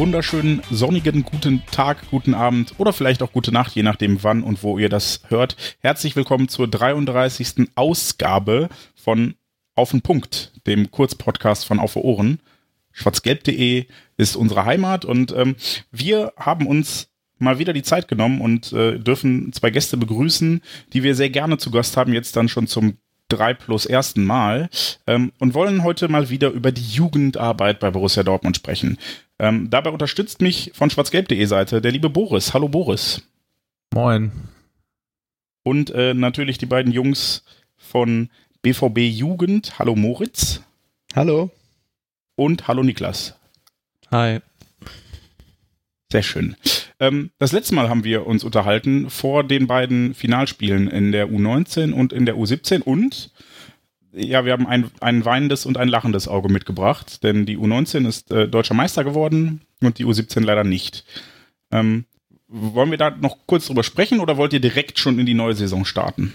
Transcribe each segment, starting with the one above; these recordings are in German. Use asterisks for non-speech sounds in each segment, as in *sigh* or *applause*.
Wunderschönen sonnigen guten Tag, guten Abend oder vielleicht auch gute Nacht, je nachdem wann und wo ihr das hört. Herzlich willkommen zur 33. Ausgabe von Auf den Punkt, dem Kurzpodcast von Auf Ohren. Schwarzgelb.de ist unsere Heimat und ähm, wir haben uns mal wieder die Zeit genommen und äh, dürfen zwei Gäste begrüßen, die wir sehr gerne zu Gast haben, jetzt dann schon zum drei plus ersten Mal ähm, und wollen heute mal wieder über die Jugendarbeit bei Borussia Dortmund sprechen. Ähm, dabei unterstützt mich von schwarzgelb.de Seite der liebe Boris. Hallo Boris. Moin. Und äh, natürlich die beiden Jungs von BVB Jugend. Hallo Moritz. Hallo. Und hallo Niklas. Hi. Sehr schön. Ähm, das letzte Mal haben wir uns unterhalten vor den beiden Finalspielen in der U19 und in der U17 und ja, wir haben ein, ein weinendes und ein lachendes Auge mitgebracht, denn die U19 ist äh, deutscher Meister geworden und die U17 leider nicht. Ähm, wollen wir da noch kurz drüber sprechen oder wollt ihr direkt schon in die neue Saison starten?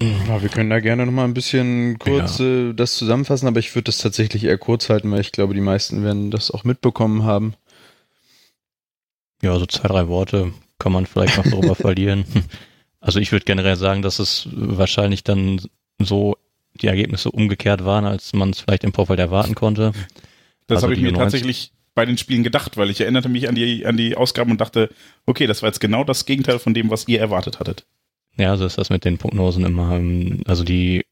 Ja, wir können da gerne noch mal ein bisschen kurz ja. äh, das zusammenfassen, aber ich würde das tatsächlich eher kurz halten, weil ich glaube, die meisten werden das auch mitbekommen haben. Ja, so zwei, drei Worte kann man vielleicht noch darüber *laughs* verlieren. Also ich würde generell sagen, dass es wahrscheinlich dann so die Ergebnisse umgekehrt waren, als man es vielleicht im Vorfeld erwarten konnte. Das also habe ich mir tatsächlich bei den Spielen gedacht, weil ich erinnerte mich an die, an die Ausgaben und dachte, okay, das war jetzt genau das Gegenteil von dem, was ihr erwartet hattet. Ja, so ist das mit den Prognosen immer. Also die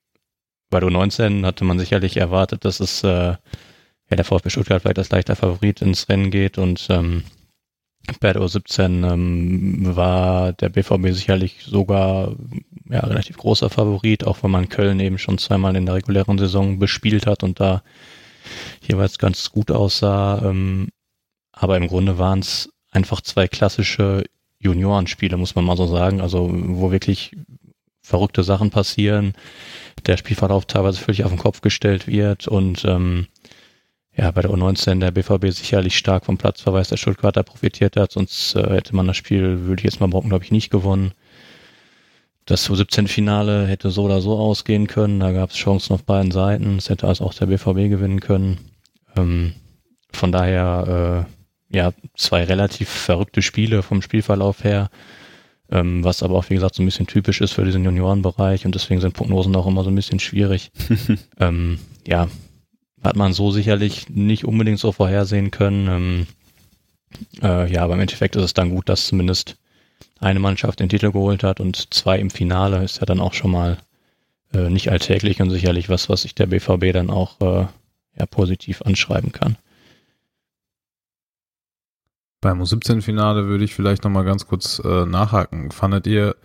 bei der 19 hatte man sicherlich erwartet, dass es äh, ja, der VfB Stuttgart vielleicht als leichter Favorit ins Rennen geht und ähm, bei der U17 ähm, war der BVB sicherlich sogar ja, relativ großer Favorit, auch wenn man Köln eben schon zweimal in der regulären Saison bespielt hat und da jeweils ganz gut aussah. Ähm, aber im Grunde waren es einfach zwei klassische Juniorenspiele, muss man mal so sagen, also wo wirklich verrückte Sachen passieren, der Spielverlauf teilweise völlig auf den Kopf gestellt wird und ähm, ja, bei der U19 der BVB sicherlich stark vom Platzverweis der Stuttgarter profitiert hat, sonst äh, hätte man das Spiel, würde ich jetzt mal behaupten, glaube ich, nicht gewonnen. Das U17-Finale hätte so oder so ausgehen können, da gab es Chancen auf beiden Seiten, es hätte also auch der BVB gewinnen können. Ähm, von daher, äh, ja, zwei relativ verrückte Spiele vom Spielverlauf her, ähm, was aber auch, wie gesagt, so ein bisschen typisch ist für diesen Juniorenbereich und deswegen sind Prognosen auch immer so ein bisschen schwierig. *laughs* ähm, ja, hat man so sicherlich nicht unbedingt so vorhersehen können. Ähm, äh, ja, aber im Endeffekt ist es dann gut, dass zumindest eine Mannschaft den Titel geholt hat und zwei im Finale ist ja dann auch schon mal äh, nicht alltäglich und sicherlich was, was sich der BVB dann auch äh, ja, positiv anschreiben kann. Beim U17-Finale würde ich vielleicht nochmal ganz kurz äh, nachhaken. Fandet ihr,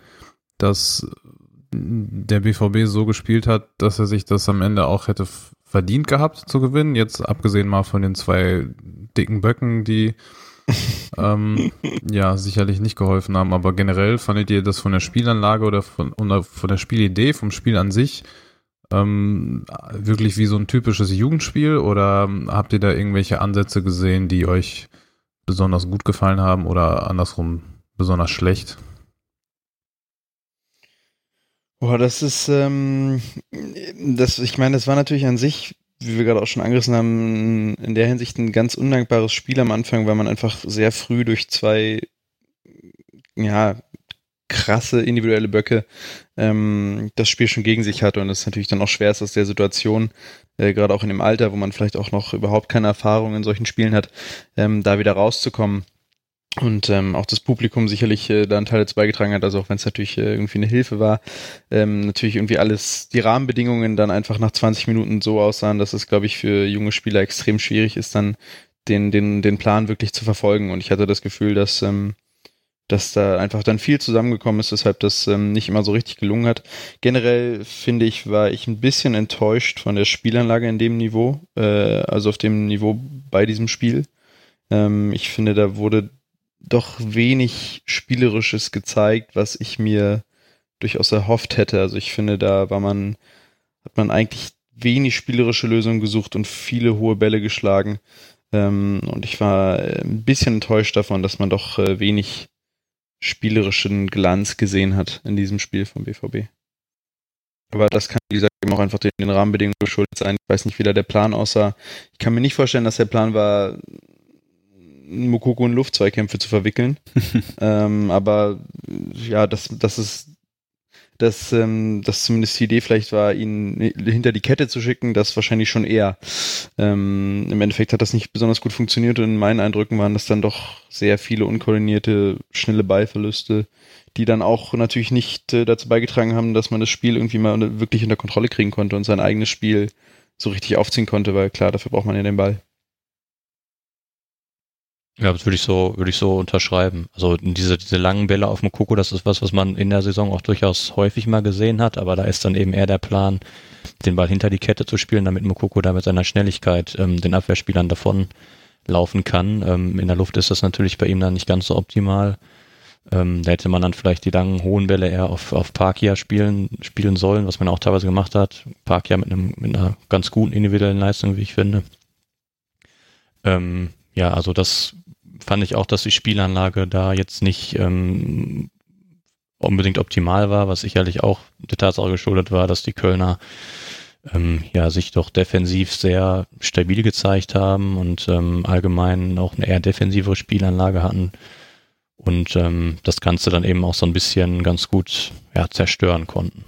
dass der BVB so gespielt hat, dass er sich das am Ende auch hätte verdient gehabt zu gewinnen. Jetzt abgesehen mal von den zwei dicken Böcken, die *laughs* ähm, ja sicherlich nicht geholfen haben. Aber generell fandet ihr das von der Spielanlage oder von, oder von der Spielidee, vom Spiel an sich ähm, wirklich wie so ein typisches Jugendspiel oder habt ihr da irgendwelche Ansätze gesehen, die euch besonders gut gefallen haben oder andersrum besonders schlecht? Boah, das ist, ähm, das, ich meine, das war natürlich an sich, wie wir gerade auch schon angerissen haben, in der Hinsicht ein ganz undankbares Spiel am Anfang, weil man einfach sehr früh durch zwei, ja, krasse individuelle Böcke ähm, das Spiel schon gegen sich hatte und es natürlich dann auch schwer ist aus der Situation, äh, gerade auch in dem Alter, wo man vielleicht auch noch überhaupt keine Erfahrung in solchen Spielen hat, ähm, da wieder rauszukommen und ähm, auch das Publikum sicherlich äh, da einen Teil dazu beigetragen hat, also auch wenn es natürlich äh, irgendwie eine Hilfe war, ähm, natürlich irgendwie alles, die Rahmenbedingungen dann einfach nach 20 Minuten so aussahen, dass es, glaube ich, für junge Spieler extrem schwierig ist, dann den, den, den Plan wirklich zu verfolgen. Und ich hatte das Gefühl, dass, ähm, dass da einfach dann viel zusammengekommen ist, weshalb das ähm, nicht immer so richtig gelungen hat. Generell finde ich, war ich ein bisschen enttäuscht von der Spielanlage in dem Niveau, äh, also auf dem Niveau bei diesem Spiel. Ähm, ich finde, da wurde doch wenig Spielerisches gezeigt, was ich mir durchaus erhofft hätte. Also ich finde, da war man, hat man eigentlich wenig spielerische Lösungen gesucht und viele hohe Bälle geschlagen. Ähm, und ich war ein bisschen enttäuscht davon, dass man doch äh, wenig spielerischen Glanz gesehen hat in diesem Spiel vom BVB. Aber das kann, wie gesagt, eben auch einfach den Rahmenbedingungen geschuldet sein. Ich weiß nicht, wie da der Plan aussah. Ich kann mir nicht vorstellen, dass der Plan war, Mokoko in Luftzweikämpfe zu verwickeln. *laughs* ähm, aber ja, das, das ist dass, ähm, dass zumindest die Idee vielleicht war, ihn hinter die Kette zu schicken, das wahrscheinlich schon eher. Ähm, Im Endeffekt hat das nicht besonders gut funktioniert und in meinen Eindrücken waren das dann doch sehr viele unkoordinierte, schnelle Ballverluste, die dann auch natürlich nicht äh, dazu beigetragen haben, dass man das Spiel irgendwie mal wirklich unter Kontrolle kriegen konnte und sein eigenes Spiel so richtig aufziehen konnte, weil klar, dafür braucht man ja den Ball. Ja, das würde ich so, würde ich so unterschreiben. Also diese, diese langen Bälle auf dem Koko, das ist was, was man in der Saison auch durchaus häufig mal gesehen hat, aber da ist dann eben eher der Plan, den Ball hinter die Kette zu spielen, damit Mokoko da mit seiner Schnelligkeit ähm, den Abwehrspielern davon laufen kann. Ähm, in der Luft ist das natürlich bei ihm dann nicht ganz so optimal. Ähm, da hätte man dann vielleicht die langen, hohen Bälle eher auf, auf Parkia spielen, spielen sollen, was man auch teilweise gemacht hat. Parkia mit, einem, mit einer ganz guten individuellen Leistung, wie ich finde. Ähm, ja, also das fand ich auch, dass die Spielanlage da jetzt nicht ähm, unbedingt optimal war, was sicherlich auch der Tatsache geschuldet war, dass die Kölner ähm, ja sich doch defensiv sehr stabil gezeigt haben und ähm, allgemein auch eine eher defensivere Spielanlage hatten und ähm, das Ganze dann eben auch so ein bisschen ganz gut ja, zerstören konnten.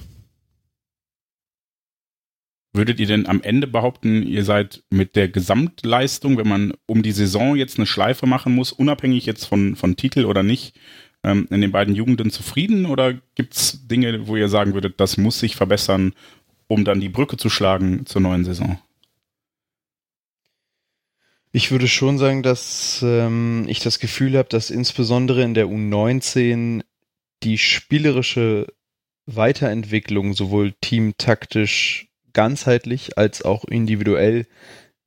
Würdet ihr denn am Ende behaupten, ihr seid mit der Gesamtleistung, wenn man um die Saison jetzt eine Schleife machen muss, unabhängig jetzt von, von Titel oder nicht, ähm, in den beiden Jugenden zufrieden? Oder gibt es Dinge, wo ihr sagen würdet, das muss sich verbessern, um dann die Brücke zu schlagen zur neuen Saison? Ich würde schon sagen, dass ähm, ich das Gefühl habe, dass insbesondere in der U19 die spielerische Weiterentwicklung sowohl teamtaktisch ganzheitlich als auch individuell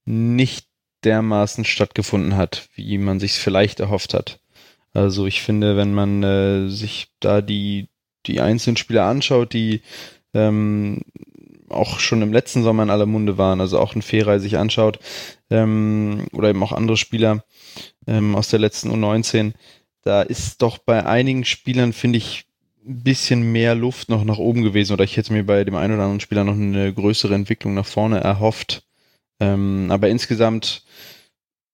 nicht dermaßen stattgefunden hat, wie man sich vielleicht erhofft hat. Also ich finde, wenn man äh, sich da die, die einzelnen Spieler anschaut, die ähm, auch schon im letzten Sommer in aller Munde waren, also auch ein Ferrei sich anschaut, ähm, oder eben auch andere Spieler ähm, aus der letzten U19, da ist doch bei einigen Spielern, finde ich, bisschen mehr Luft noch nach oben gewesen oder ich hätte mir bei dem einen oder anderen Spieler noch eine größere Entwicklung nach vorne erhofft. Ähm, aber insgesamt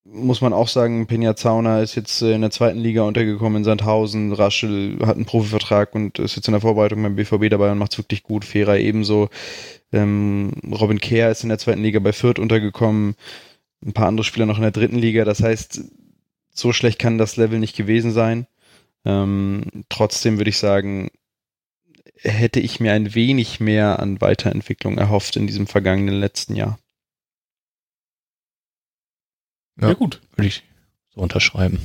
muss man auch sagen, Peña Zauner ist jetzt in der zweiten Liga untergekommen in Sandhausen, Raschel hat einen Profivertrag und ist jetzt in der Vorbereitung beim BVB dabei und macht es wirklich gut. Fera ebenso. Ähm, Robin Kehr ist in der zweiten Liga bei Fürth untergekommen. Ein paar andere Spieler noch in der dritten Liga. Das heißt, so schlecht kann das Level nicht gewesen sein. Ähm, trotzdem würde ich sagen, hätte ich mir ein wenig mehr an Weiterentwicklung erhofft in diesem vergangenen letzten Jahr. Ja, ja gut. Würde ich so unterschreiben.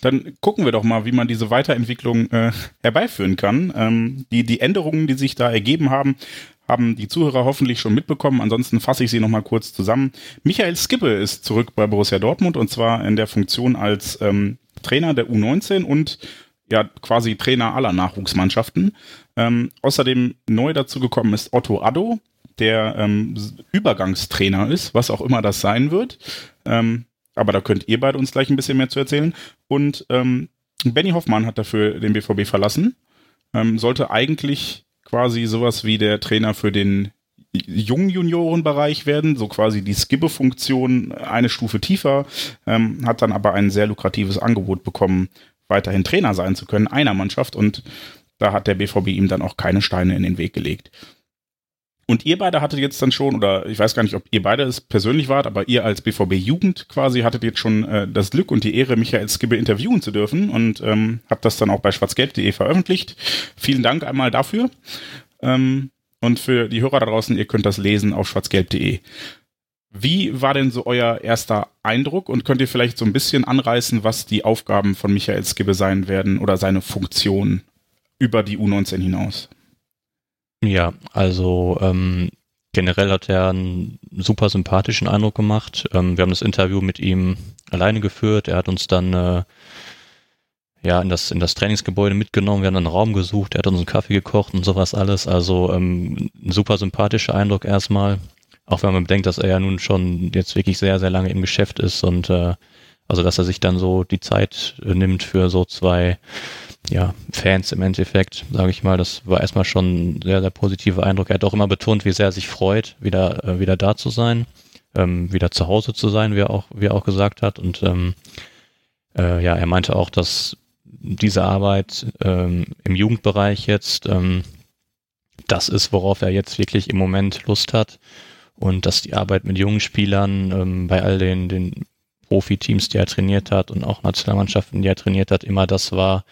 Dann gucken wir doch mal, wie man diese Weiterentwicklung äh, herbeiführen kann. Ähm, die, die Änderungen, die sich da ergeben haben, haben die Zuhörer hoffentlich schon mitbekommen. Ansonsten fasse ich sie nochmal kurz zusammen. Michael Skippe ist zurück bei Borussia Dortmund und zwar in der Funktion als ähm, Trainer der U19 und ja quasi Trainer aller Nachwuchsmannschaften. Ähm, außerdem neu dazu gekommen ist Otto Addo, der ähm, Übergangstrainer ist, was auch immer das sein wird. Ähm, aber da könnt ihr beide uns gleich ein bisschen mehr zu erzählen. Und ähm, Benny Hoffmann hat dafür den BVB verlassen. Ähm, sollte eigentlich quasi sowas wie der Trainer für den jungen Juniorenbereich werden, so quasi die Skibbe-Funktion eine Stufe tiefer, ähm, hat dann aber ein sehr lukratives Angebot bekommen, weiterhin Trainer sein zu können, einer Mannschaft und da hat der BVB ihm dann auch keine Steine in den Weg gelegt. Und ihr beide hattet jetzt dann schon, oder ich weiß gar nicht, ob ihr beide es persönlich wart, aber ihr als BVB Jugend quasi hattet jetzt schon äh, das Glück und die Ehre, Michael Skibbe interviewen zu dürfen und ähm, habt das dann auch bei schwarzgelb.de veröffentlicht. Vielen Dank einmal dafür. Ähm, und für die Hörer da draußen, ihr könnt das lesen auf schwarzgelb.de. Wie war denn so euer erster Eindruck und könnt ihr vielleicht so ein bisschen anreißen, was die Aufgaben von Michael Skibbe sein werden oder seine Funktion über die U19 hinaus? Ja, also ähm, generell hat er einen super sympathischen Eindruck gemacht. Ähm, wir haben das Interview mit ihm alleine geführt. Er hat uns dann äh, ja in das in das Trainingsgebäude mitgenommen. Wir haben einen Raum gesucht. Er hat uns einen Kaffee gekocht und sowas alles. Also ähm, ein super sympathischer Eindruck erstmal. Auch wenn man bedenkt, dass er ja nun schon jetzt wirklich sehr sehr lange im Geschäft ist und äh, also dass er sich dann so die Zeit äh, nimmt für so zwei ja, Fans im Endeffekt, sage ich mal. Das war erstmal schon ein sehr, sehr positiver Eindruck. Er hat auch immer betont, wie sehr er sich freut, wieder, äh, wieder da zu sein, ähm, wieder zu Hause zu sein, wie er auch, wie er auch gesagt hat. Und ähm, äh, ja, er meinte auch, dass diese Arbeit ähm, im Jugendbereich jetzt ähm, das ist, worauf er jetzt wirklich im Moment Lust hat. Und dass die Arbeit mit jungen Spielern ähm, bei all den, den Profiteams, die er trainiert hat und auch Nationalmannschaften, die er trainiert hat, immer das war,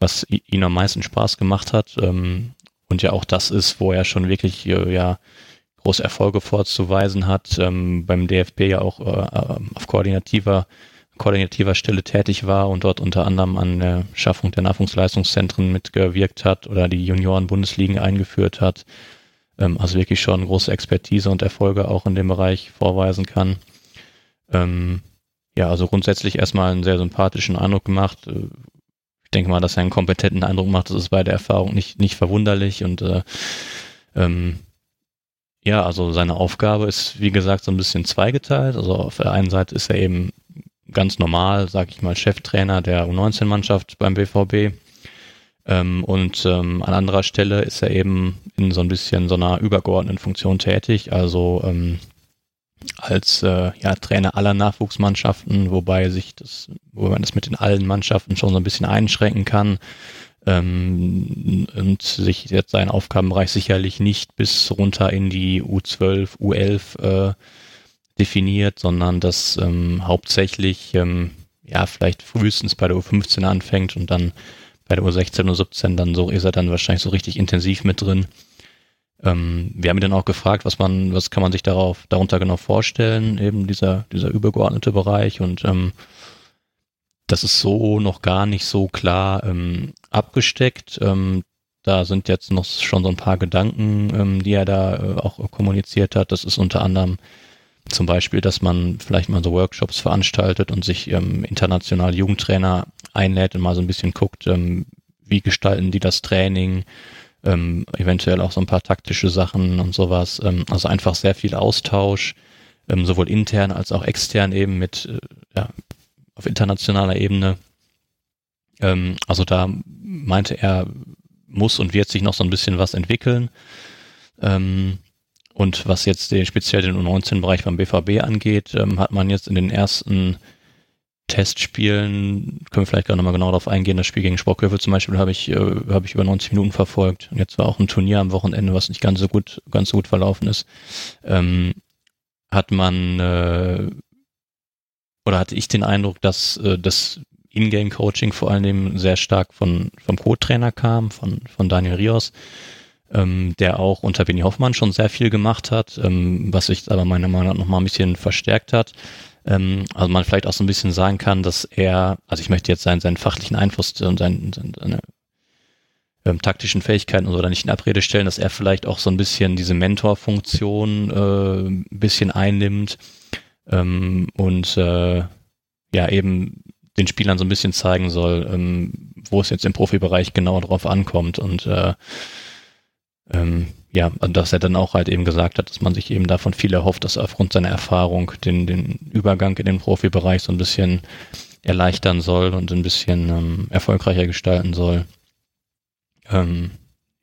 was ihn am meisten Spaß gemacht hat. Ähm, und ja auch das ist, wo er schon wirklich äh, ja große Erfolge vorzuweisen hat, ähm, beim DFB ja auch äh, auf koordinativer koordinativer Stelle tätig war und dort unter anderem an der Schaffung der Nachwuchsleistungszentren mitgewirkt hat oder die Junioren-Bundesligen eingeführt hat. Ähm, also wirklich schon große Expertise und Erfolge auch in dem Bereich vorweisen kann. Ähm, ja, also grundsätzlich erstmal einen sehr sympathischen Eindruck gemacht. Äh, ich denke mal, dass er einen kompetenten Eindruck macht. Das ist bei der Erfahrung nicht, nicht verwunderlich und äh, ähm, ja, also seine Aufgabe ist, wie gesagt, so ein bisschen zweigeteilt. Also auf der einen Seite ist er eben ganz normal, sag ich mal, Cheftrainer der U19-Mannschaft beim BVB. Ähm, und ähm, an anderer Stelle ist er eben in so ein bisschen so einer übergeordneten Funktion tätig. Also ähm, als äh, ja, Trainer aller Nachwuchsmannschaften, wobei sich das, wo man das mit den allen Mannschaften schon so ein bisschen einschränken kann ähm, und sich jetzt seinen Aufgabenbereich sicherlich nicht bis runter in die U12, U11 äh, definiert, sondern das ähm, hauptsächlich ähm, ja vielleicht frühestens bei der U15 anfängt und dann bei der U16 und U17 dann so ist er dann wahrscheinlich so richtig intensiv mit drin. Ähm, wir haben ihn dann auch gefragt, was man, was kann man sich darauf, darunter genau vorstellen, eben dieser, dieser übergeordnete Bereich und ähm, das ist so noch gar nicht so klar ähm, abgesteckt. Ähm, da sind jetzt noch schon so ein paar Gedanken, ähm, die er da äh, auch kommuniziert hat. Das ist unter anderem zum Beispiel, dass man vielleicht mal so Workshops veranstaltet und sich ähm, international Jugendtrainer einlädt und mal so ein bisschen guckt, ähm, wie gestalten die das Training, ähm, eventuell auch so ein paar taktische Sachen und sowas. Ähm, also einfach sehr viel Austausch, ähm, sowohl intern als auch extern eben mit, äh, ja, auf internationaler Ebene. Ähm, also da meinte er, muss und wird sich noch so ein bisschen was entwickeln. Ähm, und was jetzt den, speziell den U19-Bereich beim BVB angeht, ähm, hat man jetzt in den ersten Testspielen, können wir vielleicht gerade nochmal genau darauf eingehen, das Spiel gegen Sporkhöfe zum Beispiel habe ich, äh, habe ich über 90 Minuten verfolgt. Und jetzt war auch ein Turnier am Wochenende, was nicht ganz so gut, ganz so gut verlaufen ist. Ähm, hat man äh, oder hatte ich den Eindruck, dass äh, das Ingame-Coaching vor allem sehr stark von vom Co-Trainer kam, von, von Daniel Rios, ähm, der auch unter Benny Hoffmann schon sehr viel gemacht hat, ähm, was sich aber meiner Meinung nach noch mal ein bisschen verstärkt hat. Ähm, also man vielleicht auch so ein bisschen sagen kann, dass er, also ich möchte jetzt seinen, seinen fachlichen Einfluss und seinen, seine ähm, taktischen Fähigkeiten und so nicht in Abrede stellen, dass er vielleicht auch so ein bisschen diese Mentorfunktion äh, ein bisschen einnimmt ähm, und äh, ja eben den Spielern so ein bisschen zeigen soll, ähm, wo es jetzt im Profibereich genau drauf ankommt und äh, ähm, ja, dass er dann auch halt eben gesagt hat, dass man sich eben davon viel erhofft, dass er aufgrund seiner Erfahrung den, den Übergang in den Profibereich so ein bisschen erleichtern soll und ein bisschen ähm, erfolgreicher gestalten soll. Ähm,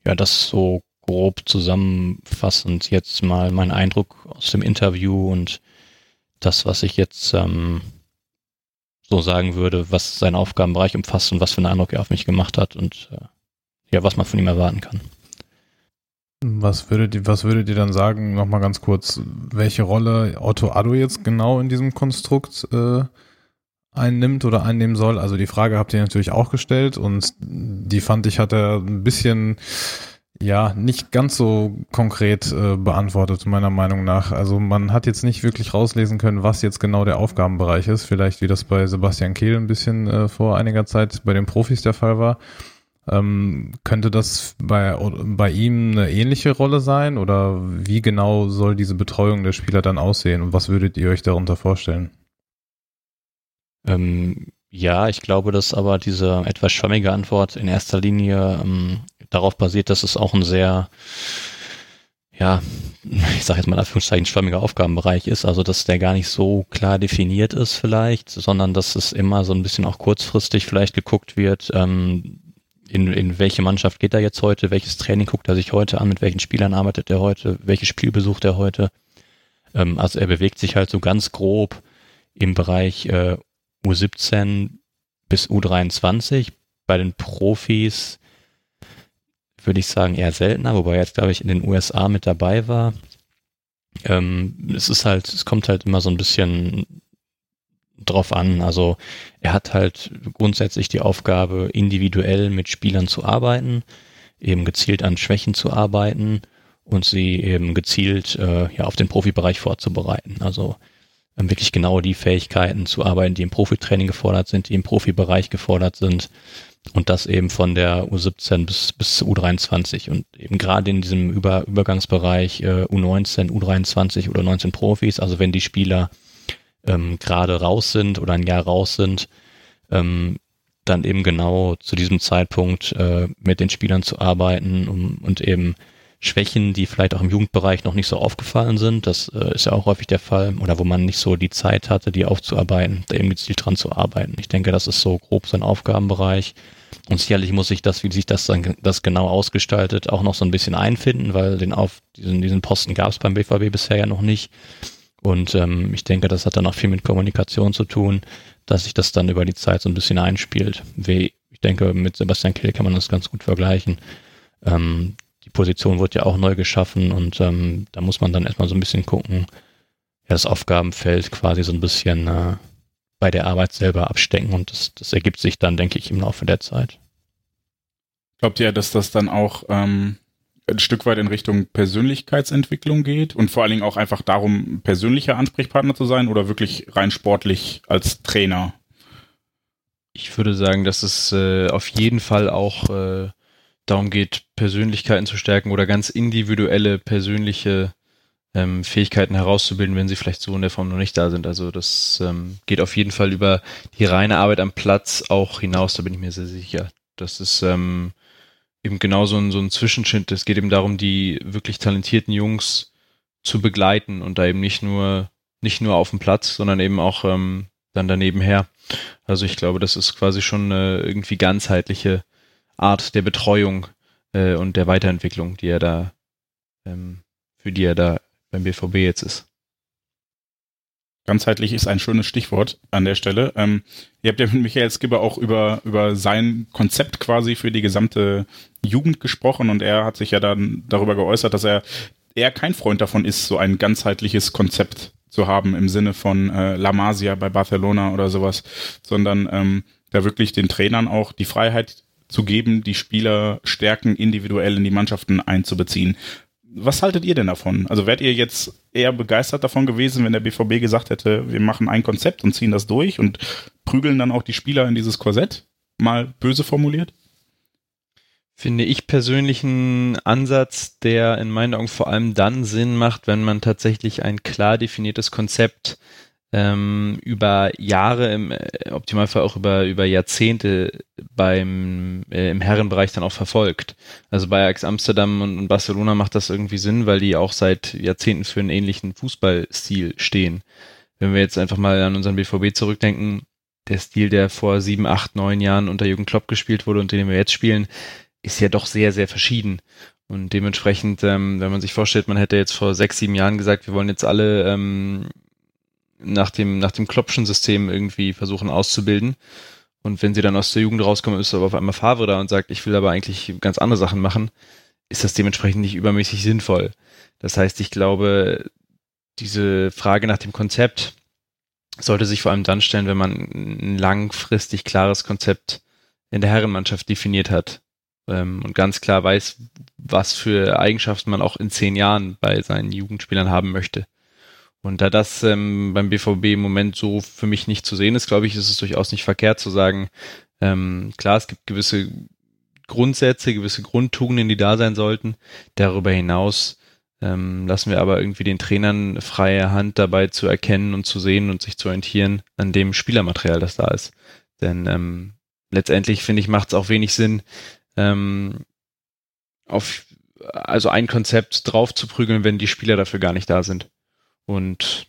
ja, das so grob zusammenfassend jetzt mal mein Eindruck aus dem Interview und das, was ich jetzt ähm, so sagen würde, was sein Aufgabenbereich umfasst und was für einen Eindruck er auf mich gemacht hat und äh, ja, was man von ihm erwarten kann. Was würdet ihr, was würdet ihr dann sagen, nochmal ganz kurz, welche Rolle Otto Addo jetzt genau in diesem Konstrukt äh, einnimmt oder einnehmen soll? Also die Frage habt ihr natürlich auch gestellt und die fand ich, hat er ein bisschen, ja, nicht ganz so konkret äh, beantwortet, meiner Meinung nach. Also man hat jetzt nicht wirklich rauslesen können, was jetzt genau der Aufgabenbereich ist. Vielleicht wie das bei Sebastian Kehl ein bisschen äh, vor einiger Zeit bei den Profis der Fall war. Ähm, könnte das bei, bei ihm eine ähnliche Rolle sein? Oder wie genau soll diese Betreuung der Spieler dann aussehen? Und was würdet ihr euch darunter vorstellen? Ähm, ja, ich glaube, dass aber diese etwas schwammige Antwort in erster Linie ähm, darauf basiert, dass es auch ein sehr, ja, *laughs* ich sage jetzt mal in Anführungszeichen schwammiger Aufgabenbereich ist, also dass der gar nicht so klar definiert ist vielleicht, sondern dass es immer so ein bisschen auch kurzfristig vielleicht geguckt wird, ähm, in, in welche Mannschaft geht er jetzt heute, welches Training guckt er sich heute an, mit welchen Spielern arbeitet er heute, welches Spiel besucht er heute. Ähm, also er bewegt sich halt so ganz grob im Bereich äh, U17 bis U23. Bei den Profis würde ich sagen eher seltener, wobei er jetzt, glaube ich, in den USA mit dabei war. Ähm, es ist halt, es kommt halt immer so ein bisschen drauf an. Also er hat halt grundsätzlich die Aufgabe, individuell mit Spielern zu arbeiten, eben gezielt an Schwächen zu arbeiten und sie eben gezielt äh, ja auf den Profibereich vorzubereiten. Also ähm, wirklich genau die Fähigkeiten zu arbeiten, die im Profitraining gefordert sind, die im Profibereich gefordert sind und das eben von der U17 bis, bis zu U23 und eben gerade in diesem Über, Übergangsbereich äh, U19, U23 oder 19 Profis, also wenn die Spieler ähm, gerade raus sind oder ein Jahr raus sind, ähm, dann eben genau zu diesem Zeitpunkt äh, mit den Spielern zu arbeiten um, und eben Schwächen, die vielleicht auch im Jugendbereich noch nicht so aufgefallen sind, das äh, ist ja auch häufig der Fall, oder wo man nicht so die Zeit hatte, die aufzuarbeiten, da eben gezielt dran zu arbeiten. Ich denke, das ist so grob sein Aufgabenbereich. Und sicherlich muss sich das, wie sich das dann das genau ausgestaltet, auch noch so ein bisschen einfinden, weil den auf diesen, diesen Posten gab es beim BVB bisher ja noch nicht. Und ähm, ich denke, das hat dann auch viel mit Kommunikation zu tun, dass sich das dann über die Zeit so ein bisschen einspielt. Wie, ich denke, mit Sebastian Kehl kann man das ganz gut vergleichen. Ähm, die Position wird ja auch neu geschaffen und ähm, da muss man dann erstmal so ein bisschen gucken, ja, das Aufgabenfeld quasi so ein bisschen äh, bei der Arbeit selber abstecken und das, das ergibt sich dann, denke ich, im Laufe der Zeit. Glaubt ihr, dass das dann auch ähm, ein Stück weit in Richtung Persönlichkeitsentwicklung geht und vor allen Dingen auch einfach darum, persönlicher Ansprechpartner zu sein oder wirklich rein sportlich als Trainer? Ich würde sagen, dass es äh, auf jeden Fall auch äh, darum geht, Persönlichkeiten zu stärken oder ganz individuelle persönliche ähm, Fähigkeiten herauszubilden, wenn sie vielleicht so in der Form noch nicht da sind. Also das ähm, geht auf jeden Fall über die reine Arbeit am Platz auch hinaus, da bin ich mir sehr sicher. Das ist ähm, eben genau so ein, so ein Zwischenschritt. Es geht eben darum, die wirklich talentierten Jungs zu begleiten und da eben nicht nur nicht nur auf dem Platz, sondern eben auch ähm, dann daneben her. Also ich glaube, das ist quasi schon eine irgendwie ganzheitliche Art der Betreuung äh, und der Weiterentwicklung, die er da, ähm, für die er da beim BVB jetzt ist. Ganzheitlich ist ein schönes Stichwort an der Stelle. Ähm, ihr habt ja mit Michael Skipper auch über, über sein Konzept quasi für die gesamte Jugend gesprochen und er hat sich ja dann darüber geäußert, dass er eher kein Freund davon ist, so ein ganzheitliches Konzept zu haben im Sinne von äh, La Masia bei Barcelona oder sowas, sondern ähm, da wirklich den Trainern auch die Freiheit zu geben, die Spieler stärken individuell in die Mannschaften einzubeziehen. Was haltet ihr denn davon? Also wärt ihr jetzt eher begeistert davon gewesen, wenn der BVB gesagt hätte, wir machen ein Konzept und ziehen das durch und prügeln dann auch die Spieler in dieses Korsett? Mal böse formuliert? Finde ich persönlich einen Ansatz, der in meinen Augen vor allem dann Sinn macht, wenn man tatsächlich ein klar definiertes Konzept ähm, über Jahre, im äh, Optimalfall auch über, über Jahrzehnte beim, äh, im Herrenbereich dann auch verfolgt. Also bei Ajax Amsterdam und, und Barcelona macht das irgendwie Sinn, weil die auch seit Jahrzehnten für einen ähnlichen Fußballstil stehen. Wenn wir jetzt einfach mal an unseren BVB zurückdenken, der Stil, der vor sieben, acht, neun Jahren unter Jürgen Klopp gespielt wurde und den wir jetzt spielen, ist ja doch sehr, sehr verschieden. Und dementsprechend, ähm, wenn man sich vorstellt, man hätte jetzt vor sechs, sieben Jahren gesagt, wir wollen jetzt alle ähm, nach dem, nach dem Kloppschen System irgendwie versuchen auszubilden. Und wenn sie dann aus der Jugend rauskommen, ist aber auf einmal Favre da und sagt, ich will aber eigentlich ganz andere Sachen machen, ist das dementsprechend nicht übermäßig sinnvoll. Das heißt, ich glaube, diese Frage nach dem Konzept sollte sich vor allem dann stellen, wenn man ein langfristig klares Konzept in der Herrenmannschaft definiert hat ähm, und ganz klar weiß, was für Eigenschaften man auch in zehn Jahren bei seinen Jugendspielern haben möchte. Und da das ähm, beim BVB im Moment so für mich nicht zu sehen ist, glaube ich, ist es durchaus nicht verkehrt zu sagen, ähm, klar, es gibt gewisse Grundsätze, gewisse Grundtugenden, die da sein sollten. Darüber hinaus ähm, lassen wir aber irgendwie den Trainern freie Hand dabei zu erkennen und zu sehen und sich zu orientieren an dem Spielermaterial, das da ist. Denn ähm, letztendlich finde ich, macht es auch wenig Sinn, ähm, auf also ein Konzept drauf zu prügeln, wenn die Spieler dafür gar nicht da sind. Und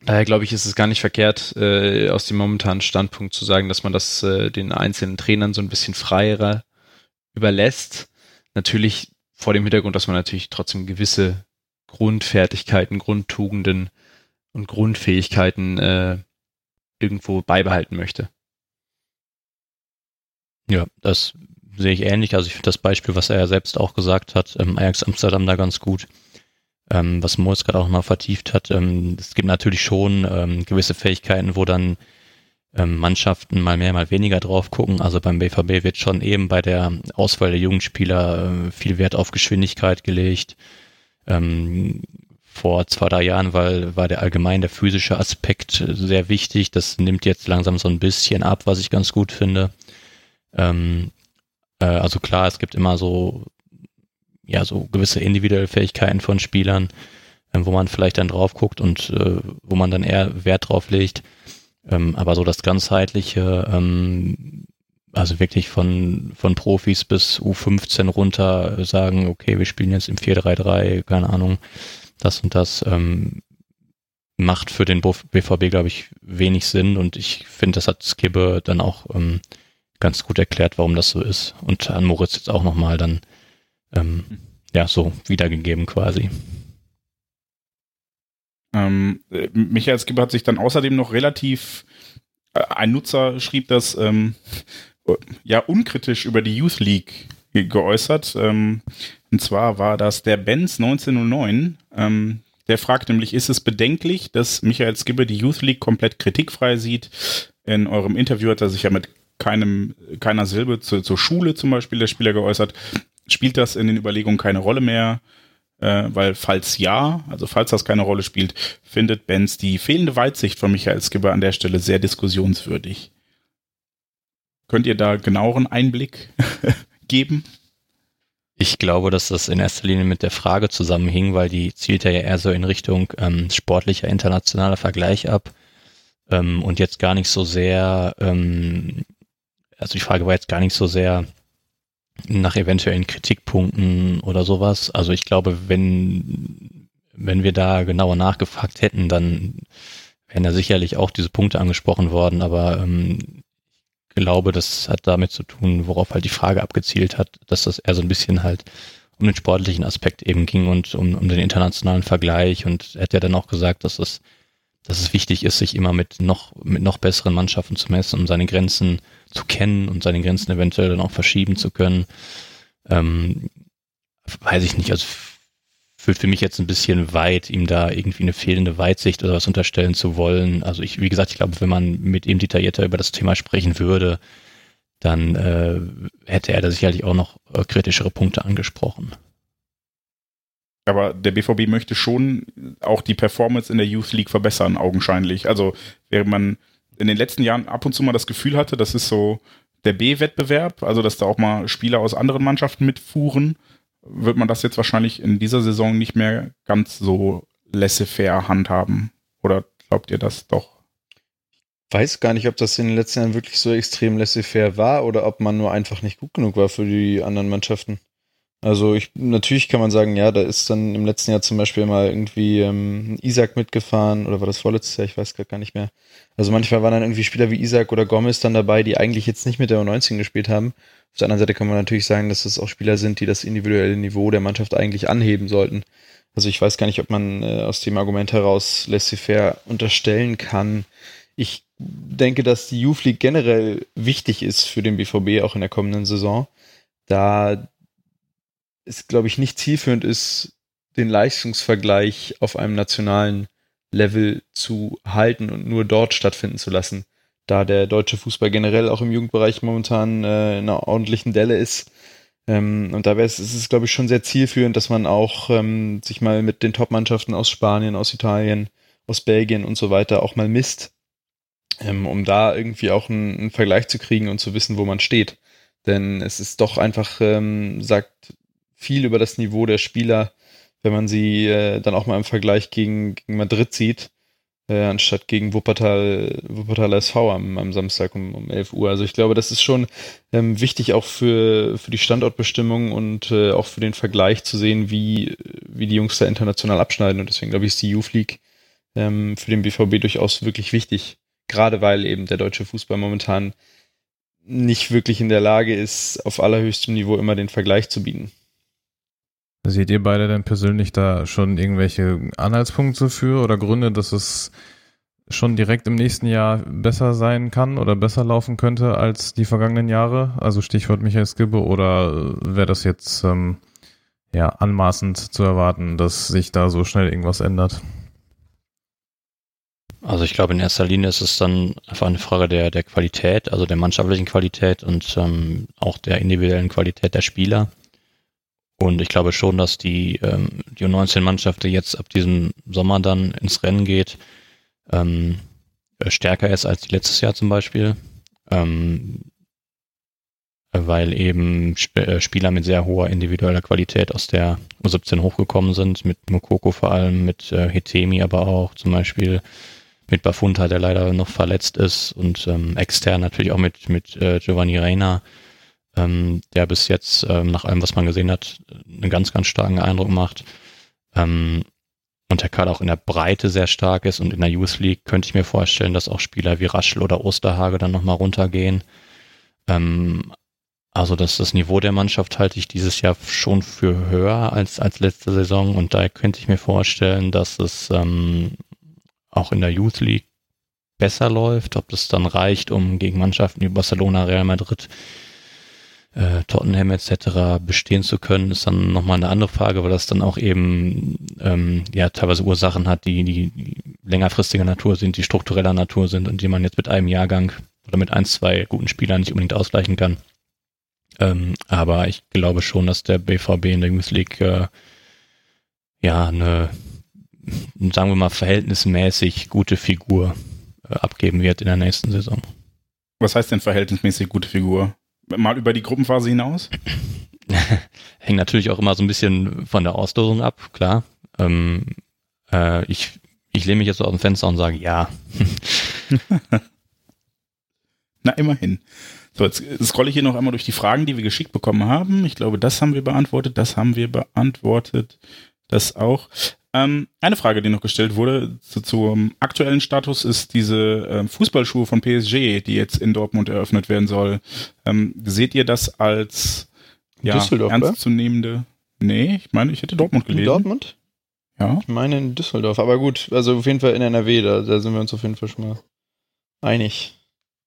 daher glaube ich, ist es gar nicht verkehrt, äh, aus dem momentanen Standpunkt zu sagen, dass man das äh, den einzelnen Trainern so ein bisschen freier überlässt. Natürlich vor dem Hintergrund, dass man natürlich trotzdem gewisse Grundfertigkeiten, Grundtugenden und Grundfähigkeiten äh, irgendwo beibehalten möchte. Ja, das sehe ich ähnlich. Also ich finde das Beispiel, was er ja selbst auch gesagt hat, ähm, Ajax Amsterdam da ganz gut. Ähm, was Moritz gerade auch mal vertieft hat. Ähm, es gibt natürlich schon ähm, gewisse Fähigkeiten, wo dann ähm, Mannschaften mal mehr, mal weniger drauf gucken. Also beim BVB wird schon eben bei der Auswahl der Jugendspieler äh, viel Wert auf Geschwindigkeit gelegt. Ähm, vor zwei, drei Jahren weil, war der allgemein der physische Aspekt sehr wichtig. Das nimmt jetzt langsam so ein bisschen ab, was ich ganz gut finde. Ähm, äh, also klar, es gibt immer so, ja, so gewisse individuelle Fähigkeiten von Spielern, äh, wo man vielleicht dann drauf guckt und äh, wo man dann eher Wert drauf legt. Ähm, aber so das ganzheitliche, ähm, also wirklich von, von Profis bis U15 runter sagen, okay, wir spielen jetzt im 4-3-3, keine Ahnung, das und das, ähm, macht für den BVB, glaube ich, wenig Sinn und ich finde, das hat Skibbe dann auch ähm, ganz gut erklärt, warum das so ist und an Moritz jetzt auch nochmal dann ähm, ja so wiedergegeben quasi. Ähm, Michael Skipper hat sich dann außerdem noch relativ, äh, ein Nutzer schrieb das, ähm, ja, unkritisch über die Youth League ge geäußert. Ähm, und zwar war das der Benz 1909. Ähm, der fragt nämlich, ist es bedenklich, dass Michael Skibbe die Youth League komplett kritikfrei sieht? In eurem Interview hat er sich ja mit keinem, keiner Silbe zu, zur Schule zum Beispiel der Spieler geäußert. Spielt das in den Überlegungen keine Rolle mehr? äh, weil falls ja, also falls das keine Rolle spielt, findet Benz die fehlende Weitsicht von Michael Skipper an der Stelle sehr diskussionswürdig. Könnt ihr da genaueren Einblick *laughs* geben? Ich glaube, dass das in erster Linie mit der Frage zusammenhing, weil die zielt ja eher so in Richtung ähm, sportlicher internationaler Vergleich ab ähm, und jetzt gar nicht so sehr, ähm, also die Frage war jetzt gar nicht so sehr, nach eventuellen Kritikpunkten oder sowas. Also ich glaube, wenn, wenn wir da genauer nachgefragt hätten, dann wären da sicherlich auch diese Punkte angesprochen worden, aber ähm, ich glaube, das hat damit zu tun, worauf halt die Frage abgezielt hat, dass das eher so ein bisschen halt um den sportlichen Aspekt eben ging und um, um den internationalen Vergleich und er hat ja dann auch gesagt, dass es, dass es wichtig ist, sich immer mit noch, mit noch besseren Mannschaften zu messen, um seine Grenzen zu kennen und seine Grenzen eventuell dann auch verschieben zu können. Ähm, weiß ich nicht, also fühlt für mich jetzt ein bisschen weit, ihm da irgendwie eine fehlende Weitsicht oder was unterstellen zu wollen. Also ich, wie gesagt, ich glaube, wenn man mit ihm detaillierter über das Thema sprechen würde, dann äh, hätte er da sicherlich auch noch äh, kritischere Punkte angesprochen. Aber der BVB möchte schon auch die Performance in der Youth League verbessern, augenscheinlich. Also während man in den letzten Jahren ab und zu mal das Gefühl hatte, das ist so der B-Wettbewerb, also dass da auch mal Spieler aus anderen Mannschaften mitfuhren, wird man das jetzt wahrscheinlich in dieser Saison nicht mehr ganz so laissez-faire handhaben. Oder glaubt ihr das doch? Weiß gar nicht, ob das in den letzten Jahren wirklich so extrem laissez-faire war oder ob man nur einfach nicht gut genug war für die anderen Mannschaften. Also ich natürlich kann man sagen, ja, da ist dann im letzten Jahr zum Beispiel mal irgendwie ähm, Isaac mitgefahren oder war das vorletztes Jahr, ich weiß gar nicht mehr. Also manchmal waren dann irgendwie Spieler wie Isaac oder Gomez dann dabei, die eigentlich jetzt nicht mit der U19 gespielt haben. Auf der anderen Seite kann man natürlich sagen, dass es auch Spieler sind, die das individuelle Niveau der Mannschaft eigentlich anheben sollten. Also ich weiß gar nicht, ob man äh, aus dem Argument heraus laissez-faire unterstellen kann. Ich denke, dass die Youth League generell wichtig ist für den BVB auch in der kommenden Saison, da es, glaube ich, nicht zielführend ist, den Leistungsvergleich auf einem nationalen Level zu halten und nur dort stattfinden zu lassen, da der deutsche Fußball generell auch im Jugendbereich momentan äh, in einer ordentlichen Delle ist. Ähm, und dabei ist, ist es, glaube ich, schon sehr zielführend, dass man auch ähm, sich mal mit den Top-Mannschaften aus Spanien, aus Italien, aus Belgien und so weiter auch mal misst, ähm, um da irgendwie auch einen, einen Vergleich zu kriegen und zu wissen, wo man steht. Denn es ist doch einfach, ähm, sagt viel über das Niveau der Spieler, wenn man sie äh, dann auch mal im Vergleich gegen, gegen Madrid sieht, äh, anstatt gegen Wuppertal, Wuppertal SV am, am Samstag um, um 11 Uhr. Also ich glaube, das ist schon ähm, wichtig auch für, für die Standortbestimmung und äh, auch für den Vergleich zu sehen, wie, wie die Jungs da international abschneiden. Und deswegen glaube ich, ist die Youth League ähm, für den BVB durchaus wirklich wichtig. Gerade weil eben der deutsche Fußball momentan nicht wirklich in der Lage ist, auf allerhöchstem Niveau immer den Vergleich zu bieten. Seht ihr beide denn persönlich da schon irgendwelche Anhaltspunkte für oder Gründe, dass es schon direkt im nächsten Jahr besser sein kann oder besser laufen könnte als die vergangenen Jahre? Also Stichwort Michael Skibbe oder wäre das jetzt ähm, ja anmaßend zu erwarten, dass sich da so schnell irgendwas ändert? Also ich glaube, in erster Linie ist es dann einfach eine Frage der, der Qualität, also der mannschaftlichen Qualität und ähm, auch der individuellen Qualität der Spieler. Und ich glaube schon, dass die, ähm, die U19-Mannschaft, die jetzt ab diesem Sommer dann ins Rennen geht, ähm, stärker ist als letztes Jahr zum Beispiel. Ähm, weil eben Sp äh, Spieler mit sehr hoher individueller Qualität aus der U17 hochgekommen sind, mit Mokoko vor allem, mit äh, Hetemi aber auch zum Beispiel, mit Bafunta, der leider noch verletzt ist und ähm, extern natürlich auch mit, mit äh, Giovanni Reina ähm, der bis jetzt, ähm, nach allem, was man gesehen hat, einen ganz, ganz starken Eindruck macht. Ähm, und der Kader auch in der Breite sehr stark ist und in der Youth League könnte ich mir vorstellen, dass auch Spieler wie Raschel oder Osterhage dann nochmal runtergehen. Ähm, also dass das Niveau der Mannschaft halte ich dieses Jahr schon für höher als, als letzte Saison und da könnte ich mir vorstellen, dass es ähm, auch in der Youth League besser läuft, ob das dann reicht, um gegen Mannschaften wie Barcelona, Real Madrid äh, Tottenham etc. bestehen zu können, ist dann nochmal eine andere Frage, weil das dann auch eben ähm, ja teilweise Ursachen hat, die, die, längerfristiger Natur sind, die struktureller Natur sind und die man jetzt mit einem Jahrgang oder mit ein, zwei guten Spielern nicht unbedingt ausgleichen kann. Ähm, aber ich glaube schon, dass der BVB in der Youth League äh, ja eine, sagen wir mal, verhältnismäßig gute Figur äh, abgeben wird in der nächsten Saison. Was heißt denn verhältnismäßig gute Figur? Mal über die Gruppenphase hinaus? *laughs* Hängt natürlich auch immer so ein bisschen von der Auslosung ab, klar. Ähm, äh, ich, ich lehne mich jetzt so aus dem Fenster und sage ja. *laughs* Na, immerhin. So, jetzt scrolle ich hier noch einmal durch die Fragen, die wir geschickt bekommen haben. Ich glaube, das haben wir beantwortet, das haben wir beantwortet, das auch. Ähm, eine Frage, die noch gestellt wurde zu, zum aktuellen Status, ist diese äh, Fußballschuhe von PSG, die jetzt in Dortmund eröffnet werden soll. Ähm, seht ihr das als ja, ernstzunehmende? Nee, ich meine, ich hätte Dortmund gelesen. In Dortmund? Ja. Ich meine in Düsseldorf, aber gut, also auf jeden Fall in NRW, da, da sind wir uns auf jeden Fall schon mal einig.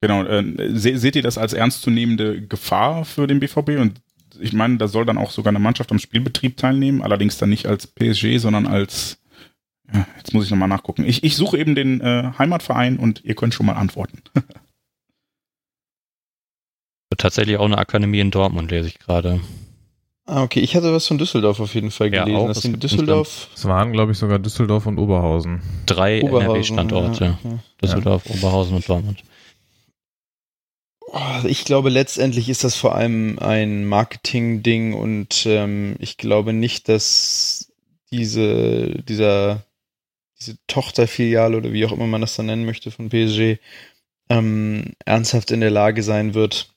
Genau, äh, se seht ihr das als ernstzunehmende Gefahr für den BVB und ich meine, da soll dann auch sogar eine Mannschaft am Spielbetrieb teilnehmen, allerdings dann nicht als PSG, sondern als, ja, jetzt muss ich nochmal nachgucken. Ich, ich suche eben den äh, Heimatverein und ihr könnt schon mal antworten. *laughs* Tatsächlich auch eine Akademie in Dortmund, lese ich gerade. Ah, okay. Ich hatte was von Düsseldorf auf jeden Fall gelesen. Ja, auch. Das in Düsseldorf. Es waren, glaube ich, sogar Düsseldorf und Oberhausen. Drei NRW-Standorte. Ja, ja. Düsseldorf, Oberhausen und Dortmund. Oh, ich glaube, letztendlich ist das vor allem ein Marketing-Ding und ähm, ich glaube nicht, dass diese, dieser, diese Tochterfiliale oder wie auch immer man das dann nennen möchte von PSG ähm, ernsthaft in der Lage sein wird,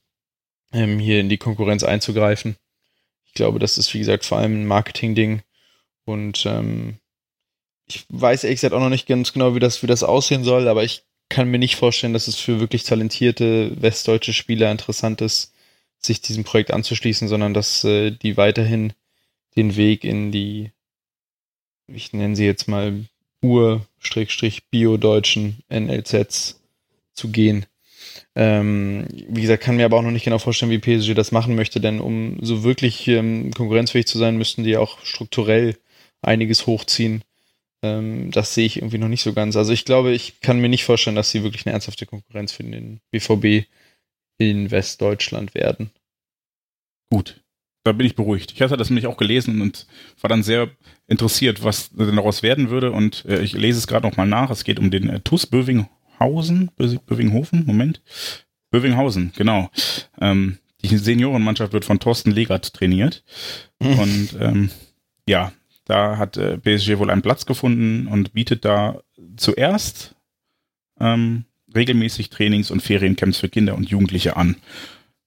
ähm, hier in die Konkurrenz einzugreifen. Ich glaube, das ist, wie gesagt, vor allem ein Marketing-Ding und ähm, ich weiß ehrlich gesagt auch noch nicht ganz genau, wie das, wie das aussehen soll, aber ich kann mir nicht vorstellen, dass es für wirklich talentierte westdeutsche Spieler interessant ist, sich diesem Projekt anzuschließen, sondern dass äh, die weiterhin den Weg in die, ich nenne sie jetzt mal Ur-Bio-Deutschen NLZs zu gehen. Ähm, wie gesagt, kann mir aber auch noch nicht genau vorstellen, wie PSG das machen möchte, denn um so wirklich ähm, konkurrenzfähig zu sein, müssten die auch strukturell einiges hochziehen. Ähm, das sehe ich irgendwie noch nicht so ganz. Also ich glaube, ich kann mir nicht vorstellen, dass sie wirklich eine ernsthafte Konkurrenz für den BVB in Westdeutschland werden. Gut, da bin ich beruhigt. Ich hatte das nämlich auch gelesen und war dann sehr interessiert, was denn daraus werden würde. Und äh, ich lese es gerade noch mal nach. Es geht um den äh, TUS Bövinghausen, Bövinghofen, Moment. Bövinghausen, genau. Ähm, die Seniorenmannschaft wird von Thorsten Legert trainiert. *laughs* Und ähm, ja, da hat äh, PSG wohl einen Platz gefunden und bietet da zuerst ähm, regelmäßig Trainings und Feriencamps für Kinder und Jugendliche an.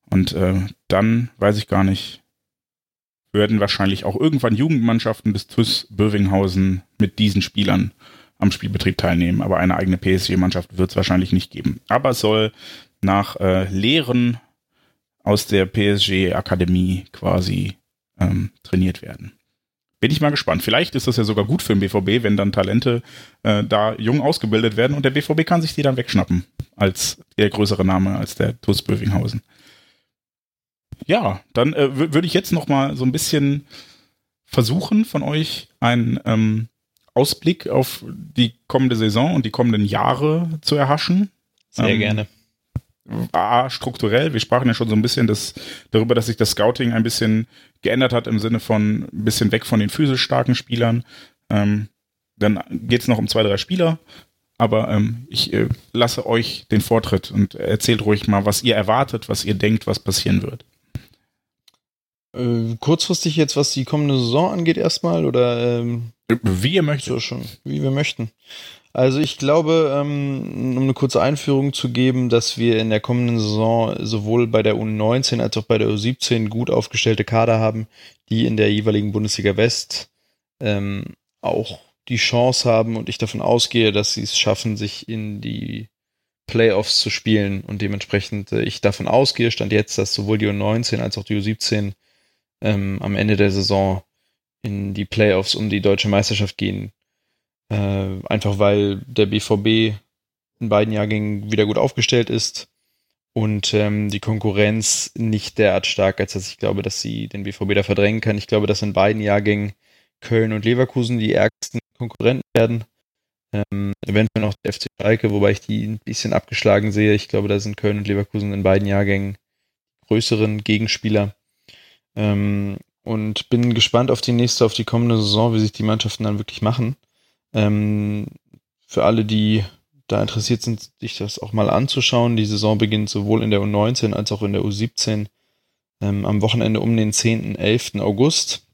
Und äh, dann weiß ich gar nicht, werden wahrscheinlich auch irgendwann Jugendmannschaften des TUS Bövinghausen mit diesen Spielern am Spielbetrieb teilnehmen. Aber eine eigene PSG-Mannschaft wird es wahrscheinlich nicht geben. Aber es soll nach äh, Lehren aus der PSG-Akademie quasi ähm, trainiert werden. Bin ich mal gespannt. Vielleicht ist das ja sogar gut für den BVB, wenn dann Talente äh, da jung ausgebildet werden und der BVB kann sich die dann wegschnappen als der größere Name als der TuS Bövinghausen. Ja, dann äh, würde ich jetzt noch mal so ein bisschen versuchen, von euch einen ähm, Ausblick auf die kommende Saison und die kommenden Jahre zu erhaschen. Sehr ähm, gerne. A, strukturell, wir sprachen ja schon so ein bisschen das, darüber, dass sich das Scouting ein bisschen geändert hat im Sinne von ein bisschen weg von den physisch starken Spielern. Ähm, dann geht es noch um zwei, drei Spieler, aber ähm, ich äh, lasse euch den Vortritt und erzählt ruhig mal, was ihr erwartet, was ihr denkt, was passieren wird. Äh, kurzfristig jetzt, was die kommende Saison angeht, erstmal oder ähm, wie ihr möchtet. So schon, wie wir möchten. Also ich glaube, ähm, um eine kurze Einführung zu geben, dass wir in der kommenden Saison sowohl bei der U19 als auch bei der U17 gut aufgestellte Kader haben, die in der jeweiligen Bundesliga West ähm, auch die Chance haben und ich davon ausgehe, dass sie es schaffen, sich in die Playoffs zu spielen. Und dementsprechend äh, ich davon ausgehe, stand jetzt, dass sowohl die U19 als auch die U17 ähm, am Ende der Saison in die Playoffs um die deutsche Meisterschaft gehen äh, einfach weil der BVB in beiden Jahrgängen wieder gut aufgestellt ist und ähm, die Konkurrenz nicht derart stark, als dass ich glaube, dass sie den BVB da verdrängen kann. Ich glaube, dass in beiden Jahrgängen Köln und Leverkusen die ärgsten Konkurrenten werden. Ähm, eventuell noch der FC Schalke, wobei ich die ein bisschen abgeschlagen sehe. Ich glaube, da sind Köln und Leverkusen in beiden Jahrgängen größeren Gegenspieler. Ähm, und bin gespannt auf die nächste, auf die kommende Saison, wie sich die Mannschaften dann wirklich machen. Ähm, für alle, die da interessiert sind, sich das auch mal anzuschauen. Die Saison beginnt sowohl in der U19 als auch in der U17 ähm, am Wochenende um den 10. 11. August.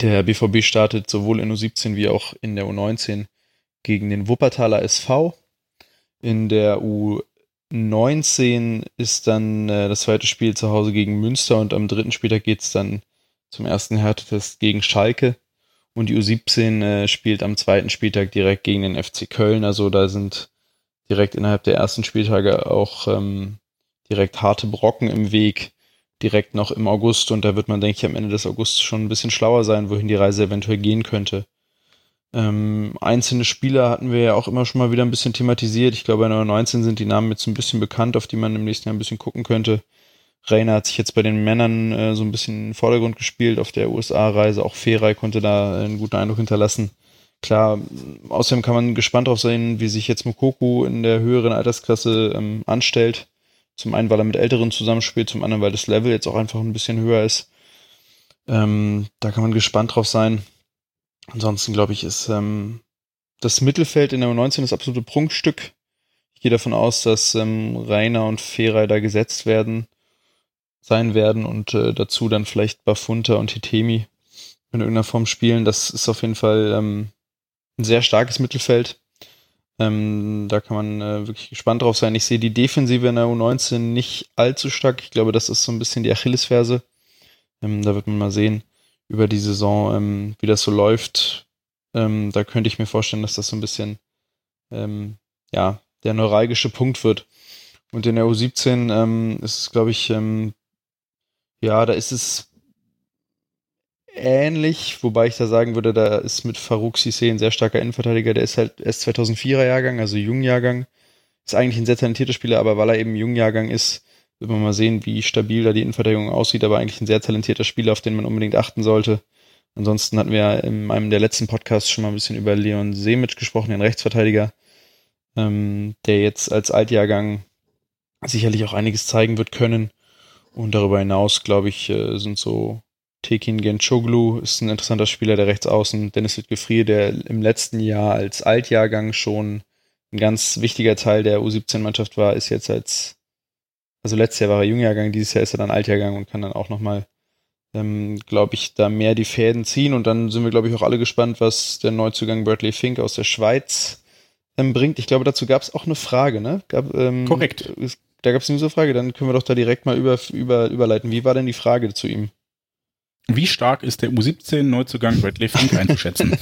Der BVB startet sowohl in U17 wie auch in der U19 gegen den Wuppertaler SV. In der U19 ist dann äh, das zweite Spiel zu Hause gegen Münster und am dritten Spieltag geht es dann zum ersten Härtetest gegen Schalke. Und die U17 äh, spielt am zweiten Spieltag direkt gegen den FC Köln. Also da sind direkt innerhalb der ersten Spieltage auch ähm, direkt harte Brocken im Weg, direkt noch im August. Und da wird man, denke ich, am Ende des Augusts schon ein bisschen schlauer sein, wohin die Reise eventuell gehen könnte. Ähm, einzelne Spieler hatten wir ja auch immer schon mal wieder ein bisschen thematisiert. Ich glaube, in der 19 sind die Namen jetzt ein bisschen bekannt, auf die man im nächsten Jahr ein bisschen gucken könnte. Reiner hat sich jetzt bei den Männern äh, so ein bisschen in den Vordergrund gespielt auf der USA-Reise. Auch Feray konnte da einen guten Eindruck hinterlassen. Klar, außerdem kann man gespannt darauf sein, wie sich jetzt Mokoku in der höheren Altersklasse ähm, anstellt. Zum einen, weil er mit Älteren zusammenspielt, zum anderen, weil das Level jetzt auch einfach ein bisschen höher ist. Ähm, da kann man gespannt drauf sein. Ansonsten, glaube ich, ist ähm, das Mittelfeld in der U19 das absolute Prunkstück. Ich gehe davon aus, dass ähm, Rainer und Feray da gesetzt werden sein werden und äh, dazu dann vielleicht Bafunta und Hitemi in irgendeiner Form spielen. Das ist auf jeden Fall ähm, ein sehr starkes Mittelfeld. Ähm, da kann man äh, wirklich gespannt drauf sein. Ich sehe die Defensive in der U19 nicht allzu stark. Ich glaube, das ist so ein bisschen die Achillesferse. Ähm, da wird man mal sehen über die Saison, ähm, wie das so läuft. Ähm, da könnte ich mir vorstellen, dass das so ein bisschen ähm, ja der neuralgische Punkt wird. Und in der U17 ähm, ist es, glaube ich, ähm, ja, da ist es ähnlich, wobei ich da sagen würde, da ist mit Farouk Sissé ein sehr starker Innenverteidiger, der ist halt erst 2004er Jahrgang, also Jungjahrgang. Ist eigentlich ein sehr talentierter Spieler, aber weil er eben Jungjahrgang ist, wird man mal sehen, wie stabil da die Innenverteidigung aussieht, aber eigentlich ein sehr talentierter Spieler, auf den man unbedingt achten sollte. Ansonsten hatten wir in einem der letzten Podcasts schon mal ein bisschen über Leon Semic gesprochen, den Rechtsverteidiger, ähm, der jetzt als Altjahrgang sicherlich auch einiges zeigen wird können. Und darüber hinaus, glaube ich, äh, sind so Tekin Genchoglu ist ein interessanter Spieler, der rechts außen. Dennis Lütgefrier, der im letzten Jahr als Altjahrgang schon ein ganz wichtiger Teil der U17-Mannschaft war, ist jetzt als also letztes Jahr war er Jungjahrgang, dieses Jahr ist er dann Altjahrgang und kann dann auch nochmal, ähm, glaube ich, da mehr die Fäden ziehen. Und dann sind wir, glaube ich, auch alle gespannt, was der Neuzugang Bradley Fink aus der Schweiz ähm, bringt. Ich glaube, dazu gab es auch eine Frage, ne? Gab, ähm, Korrekt. Da gab es eine Frage, dann können wir doch da direkt mal über, über, überleiten. Wie war denn die Frage zu ihm? Wie stark ist der U17-Neuzugang Bradley Fink einzuschätzen? *laughs*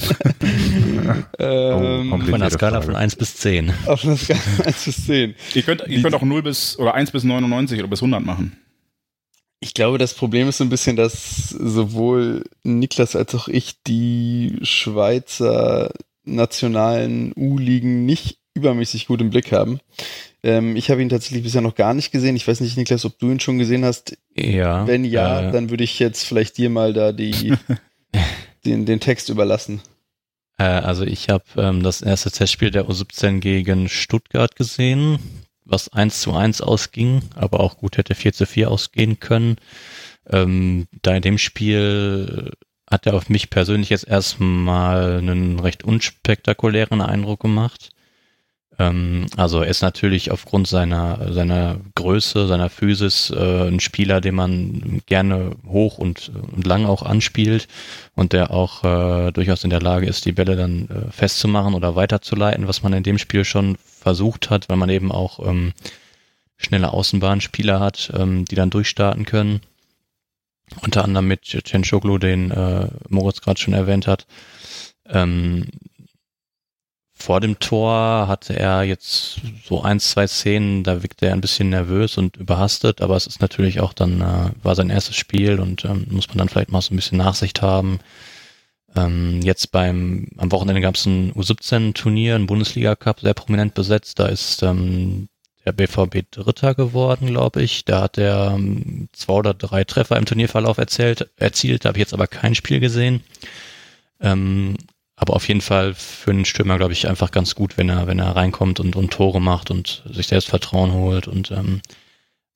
ähm, Von der Skala von 1 bis 10. auf einer Skala 1 bis 10. ihr könnt, ihr könnt auch 0 bis, oder 1 bis 99 oder bis 100 machen. Ich glaube, das Problem ist so ein bisschen, dass sowohl Niklas als auch ich die Schweizer nationalen U-Ligen nicht übermäßig gut im Blick haben. Ähm, ich habe ihn tatsächlich bisher noch gar nicht gesehen. Ich weiß nicht, Niklas, ob du ihn schon gesehen hast. Ja. Wenn ja, äh, dann würde ich jetzt vielleicht dir mal da die, *laughs* den, den Text überlassen. Äh, also ich habe ähm, das erste Testspiel der U17 gegen Stuttgart gesehen, was 1 zu 1 ausging, aber auch gut hätte 4 zu 4 ausgehen können. Ähm, da in dem Spiel hat er auf mich persönlich jetzt erstmal einen recht unspektakulären Eindruck gemacht. Ähm, also er ist natürlich aufgrund seiner, seiner Größe, seiner Physis äh, ein Spieler, den man gerne hoch und, und lang auch anspielt und der auch äh, durchaus in der Lage ist, die Bälle dann äh, festzumachen oder weiterzuleiten, was man in dem Spiel schon versucht hat, weil man eben auch ähm, schnelle Außenbahnspieler hat, ähm, die dann durchstarten können. Unter anderem mit Cenchoglu, den äh, Moritz gerade schon erwähnt hat. Ähm, vor dem Tor hatte er jetzt so ein, zwei Szenen, da wirkte er ein bisschen nervös und überhastet, aber es ist natürlich auch dann, äh, war sein erstes Spiel und ähm, muss man dann vielleicht mal so ein bisschen Nachsicht haben. Ähm, jetzt beim, am Wochenende gab es ein U17-Turnier, ein Bundesliga-Cup, sehr prominent besetzt. Da ist ähm, der BVB Dritter geworden, glaube ich. Da hat er ähm, zwei oder drei Treffer im Turnierverlauf erzählt, erzielt, da habe ich jetzt aber kein Spiel gesehen. Ähm, aber auf jeden Fall für einen Stürmer, glaube ich, einfach ganz gut, wenn er, wenn er reinkommt und, und Tore macht und sich Selbstvertrauen holt. Und ähm,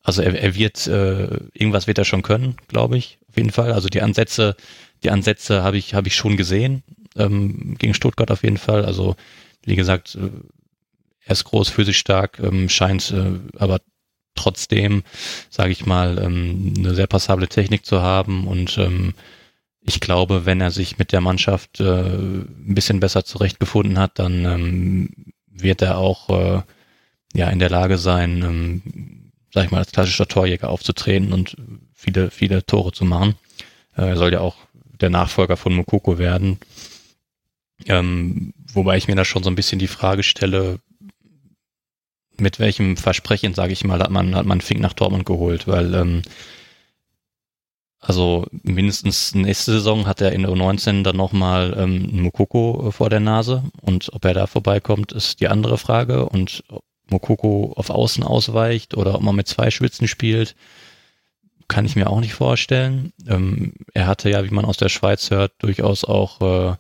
also er, er wird, äh, irgendwas wird er schon können, glaube ich, auf jeden Fall. Also die Ansätze, die Ansätze habe ich, habe ich schon gesehen, ähm, gegen Stuttgart auf jeden Fall. Also, wie gesagt, äh, er ist groß, physisch stark, ähm, scheint äh, aber trotzdem, sage ich mal, ähm, eine sehr passable Technik zu haben und ähm, ich glaube, wenn er sich mit der Mannschaft äh, ein bisschen besser zurechtgefunden hat, dann ähm, wird er auch äh, ja in der Lage sein, ähm, sag ich mal, als klassischer Torjäger aufzutreten und viele, viele Tore zu machen. Äh, er soll ja auch der Nachfolger von Mokoko werden. Ähm, wobei ich mir da schon so ein bisschen die Frage stelle, mit welchem Versprechen, sage ich mal, hat man, hat man Fink nach Dortmund geholt, weil ähm, also mindestens nächste Saison hat er in der U19 dann nochmal ähm, Mokoko vor der Nase und ob er da vorbeikommt, ist die andere Frage und ob Mokoko auf Außen ausweicht oder ob man mit zwei Schwitzen spielt, kann ich mir auch nicht vorstellen. Ähm, er hatte ja, wie man aus der Schweiz hört, durchaus auch äh,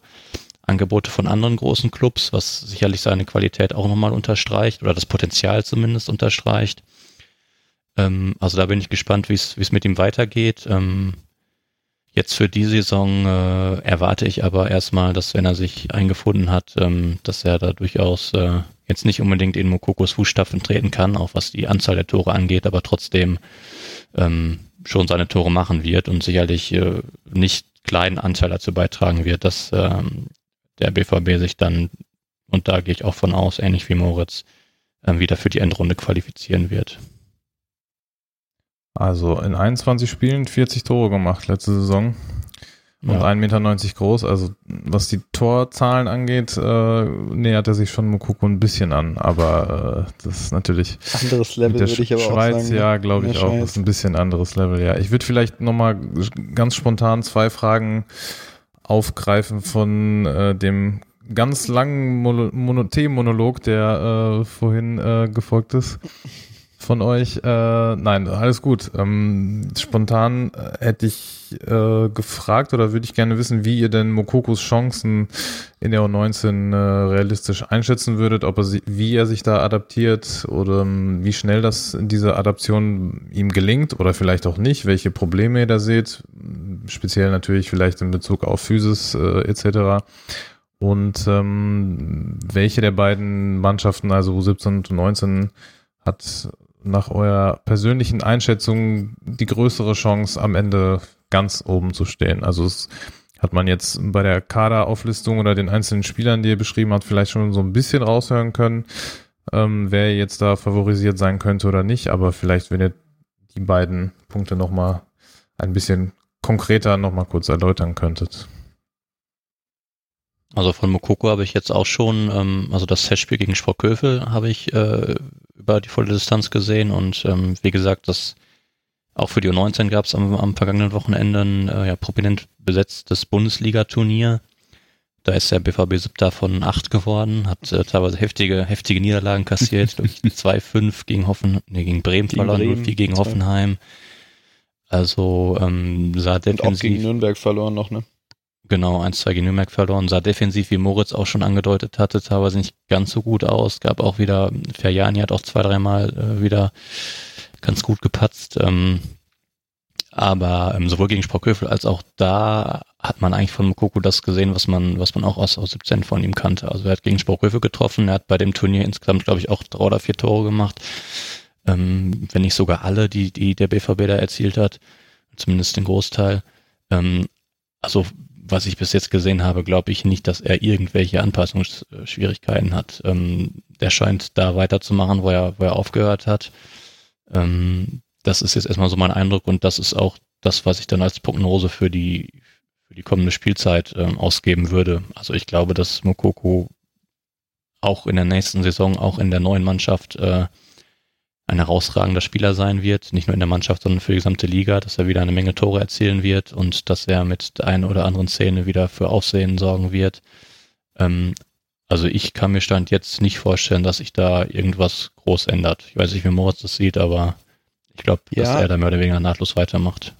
Angebote von anderen großen Clubs, was sicherlich seine Qualität auch nochmal unterstreicht oder das Potenzial zumindest unterstreicht. Ähm, also da bin ich gespannt, wie es mit ihm weitergeht. Ähm, jetzt für die Saison äh, erwarte ich aber erstmal, dass wenn er sich eingefunden hat, ähm, dass er da durchaus äh, jetzt nicht unbedingt in Mokokos Fußstapfen treten kann, auch was die Anzahl der Tore angeht, aber trotzdem ähm, schon seine Tore machen wird und sicherlich äh, nicht kleinen Anteil dazu beitragen wird, dass ähm, der BVB sich dann, und da gehe ich auch von aus, ähnlich wie Moritz, äh, wieder für die Endrunde qualifizieren wird. Also in 21 Spielen 40 Tore gemacht letzte Saison. Und Ja. 1,90 Meter groß. Also was die Torzahlen angeht, äh, nähert er sich schon Mukoko ein bisschen an. Aber äh, das ist natürlich Anderes Level mit der würde ich aber Schweiz, auch sagen. ja, glaube In ich auch. Das ist ein bisschen anderes Level, ja. Ich würde vielleicht nochmal ganz spontan zwei Fragen aufgreifen von äh, dem ganz langen Mono Mono Themenmonolog, der äh, vorhin äh, gefolgt ist von euch. Äh, nein, alles gut. Ähm, spontan äh, hätte ich äh, gefragt oder würde ich gerne wissen, wie ihr denn Mokokos Chancen in der U19 äh, realistisch einschätzen würdet, ob er sie, wie er sich da adaptiert oder ähm, wie schnell das diese Adaption ihm gelingt oder vielleicht auch nicht, welche Probleme ihr da seht, speziell natürlich vielleicht in Bezug auf Physis äh, etc. Und ähm, welche der beiden Mannschaften, also U17 und U19, hat nach eurer persönlichen Einschätzung die größere Chance am Ende ganz oben zu stehen? Also es hat man jetzt bei der Kaderauflistung oder den einzelnen Spielern, die ihr beschrieben habt, vielleicht schon so ein bisschen raushören können, ähm, wer jetzt da favorisiert sein könnte oder nicht. Aber vielleicht, wenn ihr die beiden Punkte nochmal ein bisschen konkreter nochmal kurz erläutern könntet. Also von Mokoko habe ich jetzt auch schon, ähm, also das Testspiel gegen Sportköfel habe ich äh, über die volle Distanz gesehen und ähm, wie gesagt, das auch für die U19 gab es am, am vergangenen Wochenende ein äh, ja, prominent besetztes Bundesliga-Turnier. Da ist der BVB siebter von acht geworden, hat äh, teilweise heftige, heftige Niederlagen kassiert, *laughs* 2-5 gegen Hoffen, nee, gegen Bremen gegen verloren, 0-4 gegen Hoffenheim. Also ähm, sah defensiv. Und auch gegen Nürnberg verloren noch, ne? Genau, 1-2 gegen Nürnberg verloren. Sah defensiv, wie Moritz auch schon angedeutet hatte, teilweise nicht ganz so gut aus. Gab auch wieder, Ferjani hat auch zwei, dreimal äh, wieder ganz gut gepatzt. Ähm, aber ähm, sowohl gegen Sprockhöfel als auch da hat man eigentlich von Mokoko das gesehen, was man, was man auch aus, aus 17 von ihm kannte. Also er hat gegen Sprockhöfel getroffen, er hat bei dem Turnier insgesamt, glaube ich, auch drei oder vier Tore gemacht. Ähm, wenn nicht sogar alle, die, die der BVB da erzielt hat, zumindest den Großteil. Ähm, also was ich bis jetzt gesehen habe, glaube ich nicht, dass er irgendwelche Anpassungsschwierigkeiten hat. Ähm, der scheint da weiterzumachen, wo er, wo er aufgehört hat. Ähm, das ist jetzt erstmal so mein Eindruck und das ist auch das, was ich dann als Prognose für die, für die kommende Spielzeit ähm, ausgeben würde. Also ich glaube, dass Mokoko auch in der nächsten Saison, auch in der neuen Mannschaft äh, ein herausragender Spieler sein wird, nicht nur in der Mannschaft, sondern für die gesamte Liga, dass er wieder eine Menge Tore erzielen wird und dass er mit der einen oder anderen Szene wieder für Aufsehen sorgen wird. Ähm, also ich kann mir Stand jetzt nicht vorstellen, dass sich da irgendwas groß ändert. Ich weiß nicht, wie Moritz das sieht, aber ich glaube, ja. dass er da mehr oder weniger nahtlos weitermacht.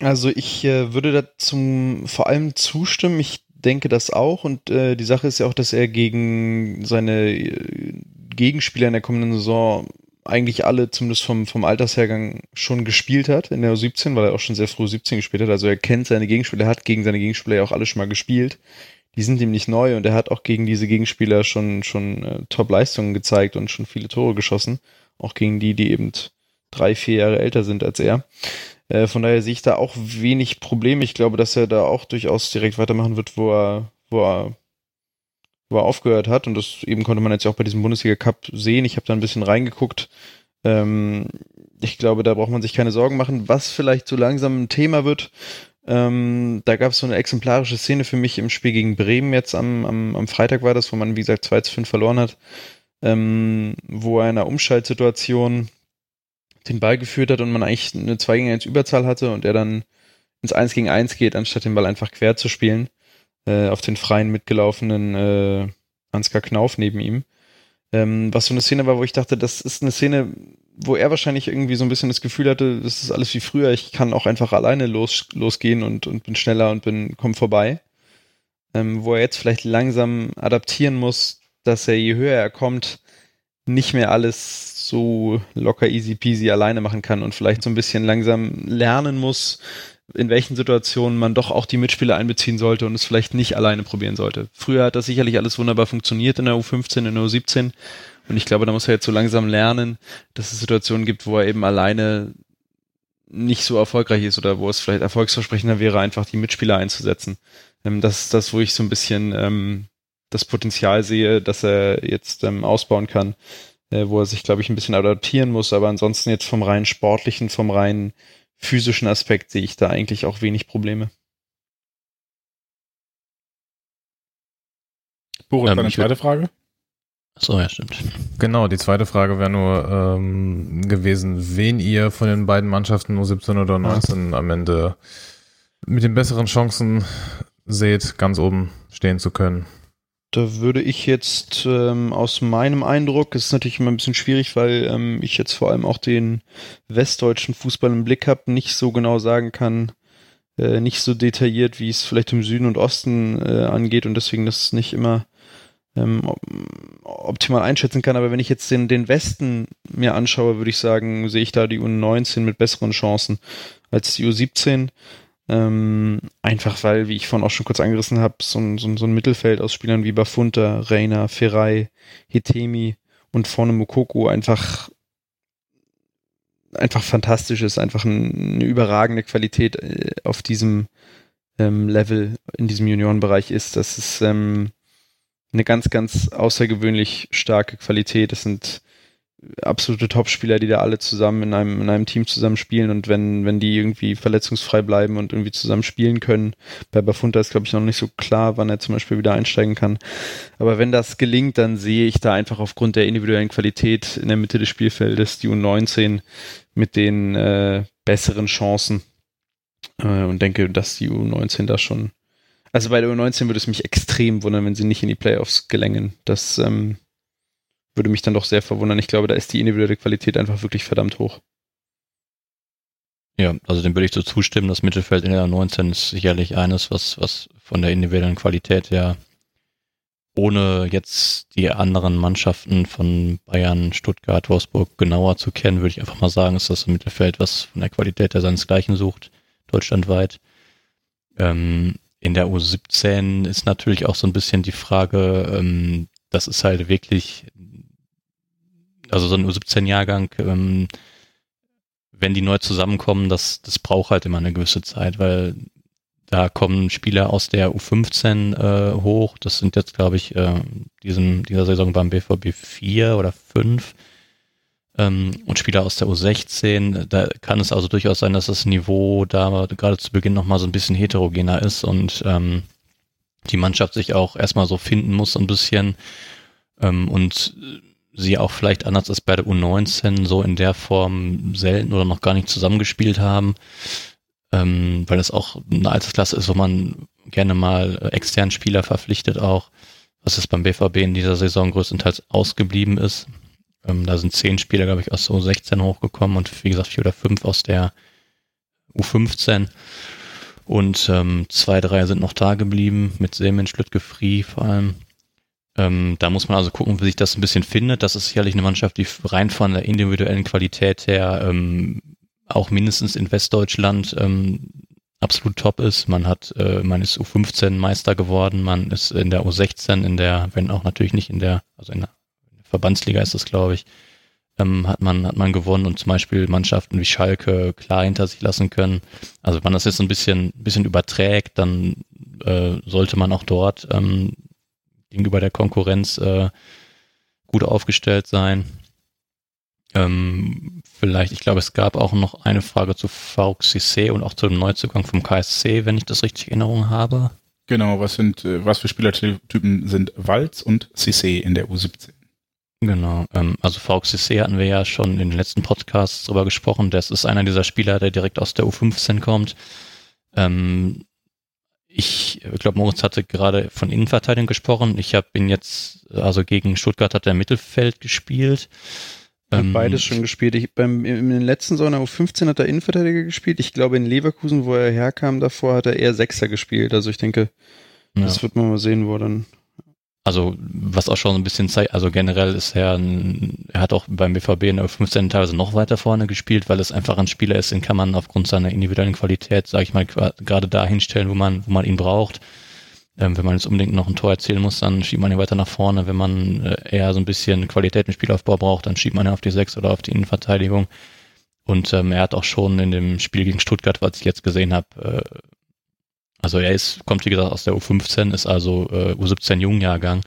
Also ich äh, würde da zum vor allem zustimmen. Ich denke das auch und äh, die Sache ist ja auch, dass er gegen seine äh, Gegenspieler in der kommenden Saison eigentlich alle, zumindest vom, vom Altershergang, schon gespielt hat in der U17, weil er auch schon sehr früh 17 gespielt hat. Also er kennt seine Gegenspieler, er hat gegen seine Gegenspieler ja auch alle schon mal gespielt. Die sind ihm nicht neu und er hat auch gegen diese Gegenspieler schon, schon äh, Top-Leistungen gezeigt und schon viele Tore geschossen. Auch gegen die, die eben drei, vier Jahre älter sind als er. Äh, von daher sehe ich da auch wenig Probleme. Ich glaube, dass er da auch durchaus direkt weitermachen wird, wo er, wo er wo er aufgehört hat. Und das eben konnte man jetzt auch bei diesem Bundesliga Cup sehen. Ich habe da ein bisschen reingeguckt. Ähm, ich glaube, da braucht man sich keine Sorgen machen. Was vielleicht so langsam ein Thema wird, ähm, da gab es so eine exemplarische Szene für mich im Spiel gegen Bremen jetzt am, am, am Freitag war das, wo man, wie gesagt, 2 zu 5 verloren hat, ähm, wo er in einer Umschaltsituation den Ball geführt hat und man eigentlich eine 2 gegen 1 Überzahl hatte und er dann ins 1 gegen 1 geht, anstatt den Ball einfach quer zu spielen äh, auf den freien mitgelaufenen äh, Ansgar Knauf neben ihm. Ähm, was so eine Szene war, wo ich dachte, das ist eine Szene, wo er wahrscheinlich irgendwie so ein bisschen das Gefühl hatte, das ist alles wie früher, ich kann auch einfach alleine los, losgehen und, und bin schneller und bin, komm vorbei. Ähm, wo er jetzt vielleicht langsam adaptieren muss, dass er je höher er kommt, nicht mehr alles so locker easy peasy alleine machen kann und vielleicht so ein bisschen langsam lernen muss, in welchen Situationen man doch auch die Mitspieler einbeziehen sollte und es vielleicht nicht alleine probieren sollte. Früher hat das sicherlich alles wunderbar funktioniert in der U15, in der U17 und ich glaube, da muss er jetzt so langsam lernen, dass es Situationen gibt, wo er eben alleine nicht so erfolgreich ist oder wo es vielleicht erfolgsversprechender wäre, einfach die Mitspieler einzusetzen. Ähm, das ist das, wo ich so ein bisschen ähm, das Potenzial sehe, dass er jetzt ähm, ausbauen kann, äh, wo er sich, glaube ich, ein bisschen adaptieren muss, aber ansonsten jetzt vom rein sportlichen, vom rein physischen Aspekt sehe ich da eigentlich auch wenig Probleme. Boris, ähm, deine zweite Frage? So, ja, stimmt. Genau, die zweite Frage wäre nur ähm, gewesen, wen ihr von den beiden Mannschaften nur 17 oder 19 ja. am Ende mit den besseren Chancen seht, ganz oben stehen zu können. Da würde ich jetzt ähm, aus meinem Eindruck, es ist natürlich immer ein bisschen schwierig, weil ähm, ich jetzt vor allem auch den westdeutschen Fußball im Blick habe, nicht so genau sagen kann, äh, nicht so detailliert, wie es vielleicht im Süden und Osten äh, angeht und deswegen das nicht immer ähm, optimal einschätzen kann. Aber wenn ich jetzt den, den Westen mir anschaue, würde ich sagen, sehe ich da die U19 mit besseren Chancen als die U17. Ähm, einfach weil, wie ich vorhin auch schon kurz angerissen habe, so ein, so, so ein Mittelfeld aus Spielern wie Bafunta, Reina, Ferrei, Hitemi und vorne Mokoko einfach einfach fantastisch ist, einfach ein, eine überragende Qualität äh, auf diesem ähm, Level in diesem Juniorenbereich ist. Das ist ähm, eine ganz, ganz außergewöhnlich starke Qualität. Das sind absolute Topspieler, die da alle zusammen in einem, in einem Team zusammen spielen und wenn, wenn die irgendwie verletzungsfrei bleiben und irgendwie zusammen spielen können, bei Bafunta ist glaube ich noch nicht so klar, wann er zum Beispiel wieder einsteigen kann. Aber wenn das gelingt, dann sehe ich da einfach aufgrund der individuellen Qualität in der Mitte des Spielfeldes die U19 mit den äh, besseren Chancen äh, und denke, dass die U19 da schon also bei der U19 würde es mich extrem wundern, wenn sie nicht in die Playoffs gelängen. Das ähm, würde mich dann doch sehr verwundern. Ich glaube, da ist die individuelle Qualität einfach wirklich verdammt hoch. Ja, also dem würde ich so zustimmen. Das Mittelfeld in der 19 ist sicherlich eines, was, was von der individuellen Qualität her, ohne jetzt die anderen Mannschaften von Bayern, Stuttgart, Wolfsburg genauer zu kennen, würde ich einfach mal sagen, ist das ein Mittelfeld, was von der Qualität her seinesgleichen sucht, deutschlandweit. Ähm, in der U17 ist natürlich auch so ein bisschen die Frage, ähm, das ist halt wirklich also so ein U17-Jahrgang, ähm, wenn die neu zusammenkommen, das, das braucht halt immer eine gewisse Zeit, weil da kommen Spieler aus der U15 äh, hoch. Das sind jetzt, glaube ich, äh, diesem, dieser Saison beim BVB 4 oder 5. Ähm, und Spieler aus der U16. Da kann es also durchaus sein, dass das Niveau da gerade zu Beginn nochmal so ein bisschen heterogener ist und ähm, die Mannschaft sich auch erstmal so finden muss, ein bisschen. Ähm, und sie auch vielleicht anders als bei der U19 so in der Form selten oder noch gar nicht zusammengespielt haben, ähm, weil das auch eine Altersklasse ist, wo man gerne mal äh, externen Spieler verpflichtet auch, was es beim BVB in dieser Saison größtenteils ausgeblieben ist. Ähm, da sind zehn Spieler, glaube ich, aus der U16 hochgekommen und wie gesagt vier oder fünf aus der U15. Und ähm, zwei, drei sind noch da geblieben, mit Semen, Schlüttke, Free vor allem. Ähm, da muss man also gucken, wie sich das ein bisschen findet. Das ist sicherlich eine Mannschaft, die rein von der individuellen Qualität her ähm, auch mindestens in Westdeutschland ähm, absolut top ist. Man hat, äh, man ist U15 Meister geworden, man ist in der U16, in der, wenn auch natürlich nicht in der, also in der Verbandsliga ist das, glaube ich, ähm, hat man hat man gewonnen und zum Beispiel Mannschaften wie Schalke klar hinter sich lassen können. Also wenn man das jetzt ein bisschen bisschen überträgt, dann äh, sollte man auch dort ähm, gegenüber der Konkurrenz äh, gut aufgestellt sein. Ähm, vielleicht, ich glaube, es gab auch noch eine Frage zu Cissé und auch zu dem Neuzugang vom KSC, wenn ich das richtig in Erinnerung habe. Genau, was sind, äh, was für Spielertypen sind Walz und Cissé in der U17? Genau, ähm, also Cissé hatten wir ja schon in den letzten Podcasts drüber gesprochen. Das ist einer dieser Spieler, der direkt aus der U15 kommt. Ähm, ich glaube, Moritz hatte gerade von Innenverteidigung gesprochen. Ich habe ihn jetzt, also gegen Stuttgart hat er Mittelfeld gespielt. Ich ähm, beides schon gespielt. Ich, beim, in den letzten Sommer U15 hat er Innenverteidiger gespielt. Ich glaube, in Leverkusen, wo er herkam davor, hat er eher Sechser gespielt. Also ich denke, ja. das wird man mal sehen, wo er dann also was auch schon ein bisschen zeigt, also generell ist er, ein, er hat auch beim BVB in der 15 teilweise noch weiter vorne gespielt, weil es einfach ein Spieler ist, den kann man aufgrund seiner individuellen Qualität, sage ich mal, gerade da hinstellen, wo man, wo man ihn braucht. Ähm, wenn man jetzt unbedingt noch ein Tor erzielen muss, dann schiebt man ihn weiter nach vorne. Wenn man äh, eher so ein bisschen Qualität im Spielaufbau braucht, dann schiebt man ihn auf die 6 oder auf die Innenverteidigung. Und ähm, er hat auch schon in dem Spiel gegen Stuttgart, was ich jetzt gesehen habe, äh, also er ist, kommt wie gesagt aus der U15, ist also äh, U17 Jungjahrgang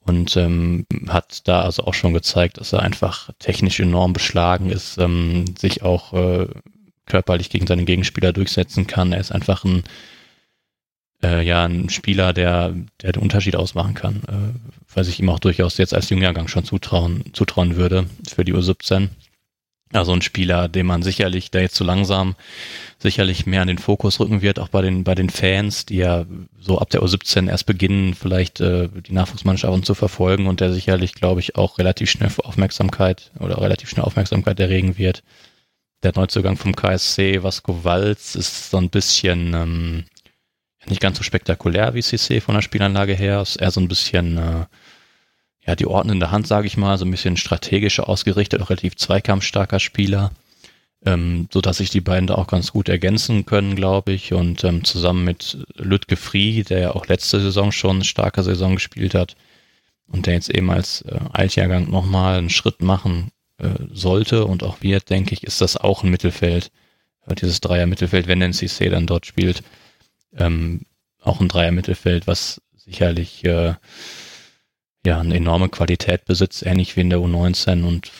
und ähm, hat da also auch schon gezeigt, dass er einfach technisch enorm beschlagen ist, ähm, sich auch äh, körperlich gegen seine Gegenspieler durchsetzen kann. Er ist einfach ein äh, ja ein Spieler, der der den Unterschied ausmachen kann, äh, was ich ihm auch durchaus jetzt als Jungjahrgang schon zutrauen zutrauen würde für die U17. Also ein Spieler, den man sicherlich, der jetzt so langsam sicherlich mehr an den Fokus rücken wird, auch bei den, bei den Fans, die ja so ab der U17 erst beginnen, vielleicht äh, die Nachwuchsmannschaften zu verfolgen und der sicherlich, glaube ich, auch relativ schnell Aufmerksamkeit oder relativ schnell Aufmerksamkeit erregen wird. Der Neuzugang vom KSC, Vasco Walz, ist so ein bisschen ähm, nicht ganz so spektakulär wie CC von der Spielanlage her, ist eher so ein bisschen äh, ja, die ordnende Hand, sage ich mal, so ein bisschen strategischer ausgerichtet, auch relativ zweikampfstarker Spieler, ähm, so dass sich die beiden da auch ganz gut ergänzen können, glaube ich. Und ähm, zusammen mit Lütke Frie, der ja auch letzte Saison schon eine starke Saison gespielt hat und der jetzt eben als äh, Altjahrgang nochmal einen Schritt machen äh, sollte und auch wird, denke ich, ist das auch ein Mittelfeld, äh, dieses Dreier-Mittelfeld, wenn NCC dann dort spielt, ähm, auch ein Dreier-Mittelfeld, was sicherlich äh, ja eine enorme Qualität besitzt, ähnlich wie in der U19 und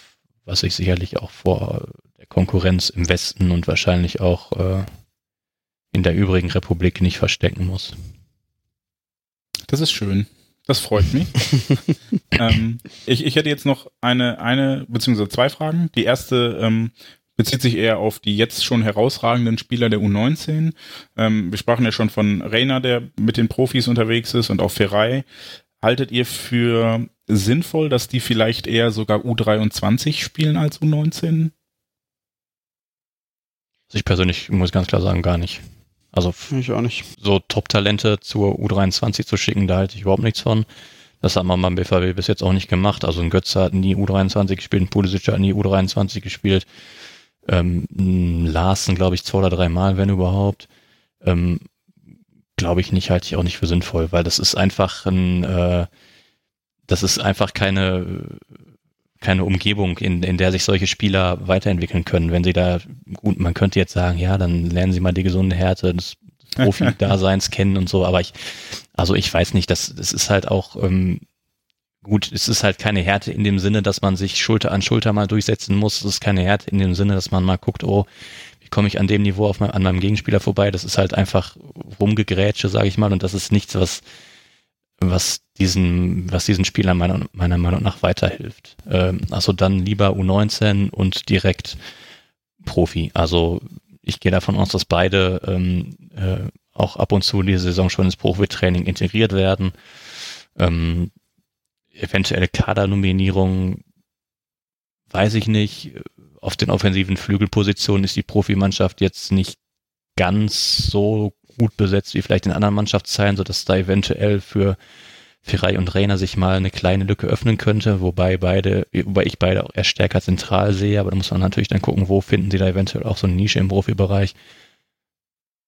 was sich sicherlich auch vor der Konkurrenz im Westen und wahrscheinlich auch äh, in der übrigen Republik nicht verstecken muss. Das ist schön. Das freut mich. *laughs* ähm, ich, ich hätte jetzt noch eine, eine beziehungsweise zwei Fragen. Die erste ähm, bezieht sich eher auf die jetzt schon herausragenden Spieler der U19. Ähm, wir sprachen ja schon von Reiner, der mit den Profis unterwegs ist und auch Ferrei. Haltet ihr für sinnvoll, dass die vielleicht eher sogar U23 spielen als U19? Also ich persönlich muss ganz klar sagen, gar nicht. Also ich auch nicht. So Top-Talente zur U23 zu schicken, da halte ich überhaupt nichts von. Das hat man beim BVB bis jetzt auch nicht gemacht. Also ein Götze hat nie U23 gespielt, ein Pulisic hat nie U23 gespielt. Ähm, Larsen, glaube ich, zwei oder drei Mal, wenn überhaupt. Ähm, glaube ich nicht, halte ich auch nicht für sinnvoll, weil das ist einfach ein, äh, das ist einfach keine keine Umgebung, in, in der sich solche Spieler weiterentwickeln können. Wenn sie da, gut, man könnte jetzt sagen, ja, dann lernen sie mal die gesunde Härte des Profi-Daseins *laughs* kennen und so, aber ich, also ich weiß nicht, das, das ist halt auch, ähm, gut, es ist halt keine Härte in dem Sinne, dass man sich Schulter an Schulter mal durchsetzen muss. Es ist keine Härte in dem Sinne, dass man mal guckt, oh, wie komme ich an dem Niveau mein, an meinem Gegenspieler vorbei? Das ist halt einfach rumgegrätsche, sage ich mal, und das ist nichts, was was diesen, was diesen Spielern meiner, meiner Meinung nach weiterhilft. Ähm, also dann lieber U19 und direkt Profi. Also ich gehe davon aus, dass beide ähm, äh, auch ab und zu diese Saison schon ins Profitraining integriert werden. Ähm, eventuelle Kadernominierung weiß ich nicht. Auf den offensiven Flügelpositionen ist die Profimannschaft jetzt nicht ganz so gut besetzt wie vielleicht in anderen Mannschaftsteilen, sodass da eventuell für Ferrei und Reiner sich mal eine kleine Lücke öffnen könnte, wobei beide, wobei ich beide auch eher stärker zentral sehe, aber da muss man natürlich dann gucken, wo finden sie da eventuell auch so eine Nische im Profibereich.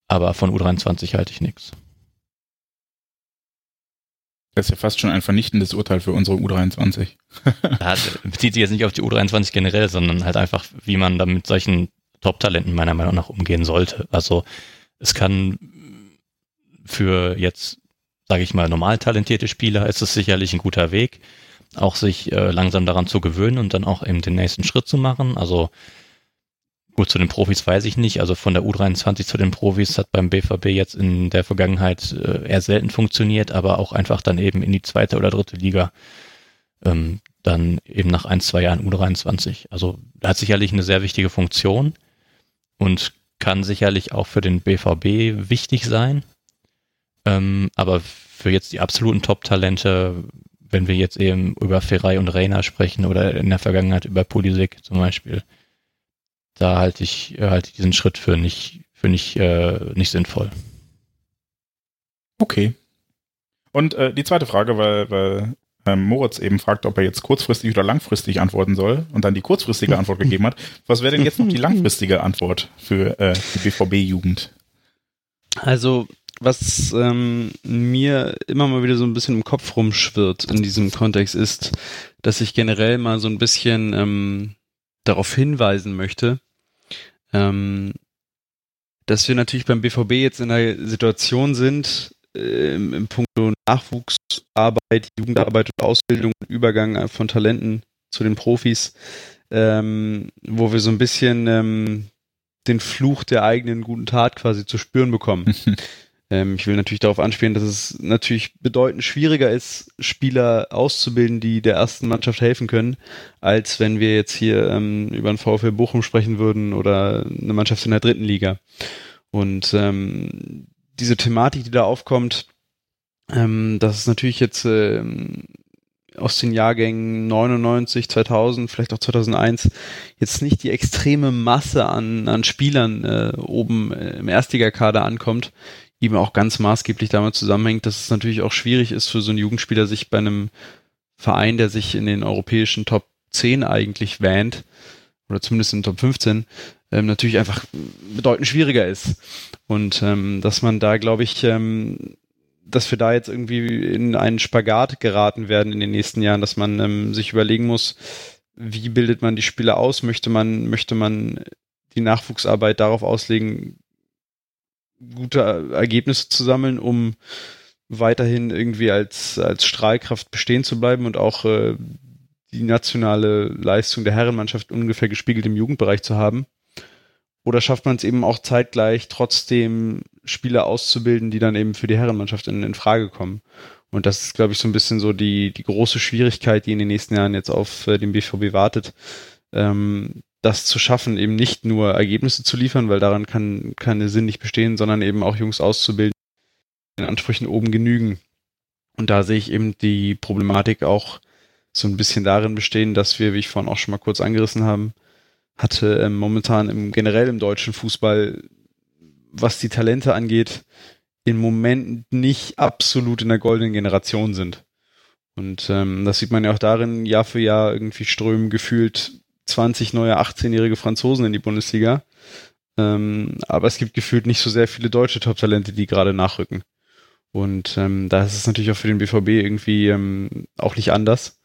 Aber von U23 halte ich nichts. Das ist ja fast schon ein vernichtendes Urteil für unsere U23. das *laughs* bezieht sich jetzt nicht auf die U23 generell, sondern halt einfach, wie man da mit solchen Top-Talenten meiner Meinung nach umgehen sollte. Also es kann für jetzt, sage ich mal, normal talentierte Spieler ist es sicherlich ein guter Weg, auch sich äh, langsam daran zu gewöhnen und dann auch eben den nächsten Schritt zu machen. Also gut, zu den Profis weiß ich nicht. Also von der U23 zu den Profis hat beim BVB jetzt in der Vergangenheit äh, eher selten funktioniert, aber auch einfach dann eben in die zweite oder dritte Liga. Ähm, dann eben nach ein, zwei Jahren U23. Also hat sicherlich eine sehr wichtige Funktion und kann sicherlich auch für den BVB wichtig sein. Ähm, aber für jetzt die absoluten Top-Talente, wenn wir jetzt eben über Ferrei und Reina sprechen oder in der Vergangenheit über Pulisic zum Beispiel, da halte ich, äh, halte ich diesen Schritt für nicht, für nicht, äh, nicht sinnvoll. Okay. Und äh, die zweite Frage, weil, weil ähm, Moritz eben fragt, ob er jetzt kurzfristig oder langfristig antworten soll und dann die kurzfristige *laughs* Antwort gegeben hat. Was wäre denn jetzt noch die *laughs* langfristige Antwort für äh, die BVB-Jugend? Also, was ähm, mir immer mal wieder so ein bisschen im Kopf rumschwirrt in diesem Kontext ist, dass ich generell mal so ein bisschen ähm, darauf hinweisen möchte, ähm, dass wir natürlich beim BVB jetzt in einer Situation sind, äh, im, im Punkt Nachwuchsarbeit, Jugendarbeit und Ausbildung Übergang von Talenten zu den Profis, ähm, wo wir so ein bisschen ähm, den Fluch der eigenen guten Tat quasi zu spüren bekommen. *laughs* ähm, ich will natürlich darauf anspielen, dass es natürlich bedeutend schwieriger ist, Spieler auszubilden, die der ersten Mannschaft helfen können, als wenn wir jetzt hier ähm, über einen VfL Bochum sprechen würden oder eine Mannschaft in der dritten Liga. Und ähm, diese Thematik, die da aufkommt, ähm, das ist natürlich jetzt ähm, aus den Jahrgängen 99, 2000, vielleicht auch 2001 jetzt nicht die extreme Masse an, an Spielern äh, oben äh, im Erstligakader ankommt, eben auch ganz maßgeblich damit zusammenhängt, dass es natürlich auch schwierig ist für so einen Jugendspieler, sich bei einem Verein, der sich in den europäischen Top 10 eigentlich wähnt, oder zumindest in Top 15, ähm, natürlich einfach bedeutend schwieriger ist. Und ähm, dass man da, glaube ich, ähm, dass wir da jetzt irgendwie in einen Spagat geraten werden in den nächsten Jahren, dass man ähm, sich überlegen muss, wie bildet man die Spieler aus? Möchte man, möchte man die Nachwuchsarbeit darauf auslegen, gute Ergebnisse zu sammeln, um weiterhin irgendwie als, als Strahlkraft bestehen zu bleiben und auch äh, die nationale Leistung der Herrenmannschaft ungefähr gespiegelt im Jugendbereich zu haben? Oder schafft man es eben auch zeitgleich trotzdem Spieler auszubilden, die dann eben für die Herrenmannschaft in, in Frage kommen? Und das ist, glaube ich, so ein bisschen so die, die große Schwierigkeit, die in den nächsten Jahren jetzt auf äh, den BVB wartet, ähm, das zu schaffen, eben nicht nur Ergebnisse zu liefern, weil daran kann keine Sinn nicht bestehen, sondern eben auch Jungs auszubilden, den Ansprüchen oben genügen. Und da sehe ich eben die Problematik auch so ein bisschen darin bestehen, dass wir, wie ich vorhin auch schon mal kurz angerissen haben, hatte ähm, momentan im generell im deutschen Fußball, was die Talente angeht, im Moment nicht absolut in der goldenen Generation sind. Und ähm, das sieht man ja auch darin, Jahr für Jahr irgendwie strömen gefühlt 20 neue 18-jährige Franzosen in die Bundesliga. Ähm, aber es gibt gefühlt nicht so sehr viele deutsche Top-Talente, die gerade nachrücken. Und ähm, da ist es natürlich auch für den BVB irgendwie ähm, auch nicht anders.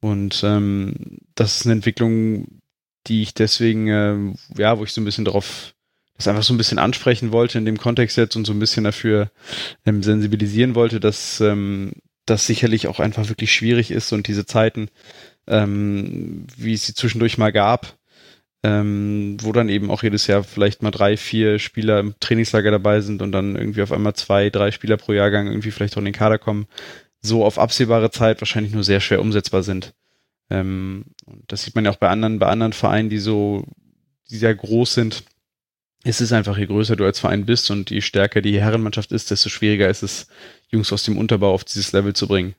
Und ähm, das ist eine Entwicklung, die ich deswegen, äh, ja, wo ich so ein bisschen darauf, das einfach so ein bisschen ansprechen wollte in dem Kontext jetzt und so ein bisschen dafür ähm, sensibilisieren wollte, dass ähm, das sicherlich auch einfach wirklich schwierig ist und diese Zeiten, ähm, wie es sie zwischendurch mal gab, ähm, wo dann eben auch jedes Jahr vielleicht mal drei, vier Spieler im Trainingslager dabei sind und dann irgendwie auf einmal zwei, drei Spieler pro Jahrgang irgendwie vielleicht auch in den Kader kommen, so auf absehbare Zeit wahrscheinlich nur sehr schwer umsetzbar sind. Ähm, das sieht man ja auch bei anderen, bei anderen Vereinen, die so, die sehr groß sind. Es ist einfach, je größer du als Verein bist und je stärker die Herrenmannschaft ist, desto schwieriger ist es, Jungs aus dem Unterbau auf dieses Level zu bringen.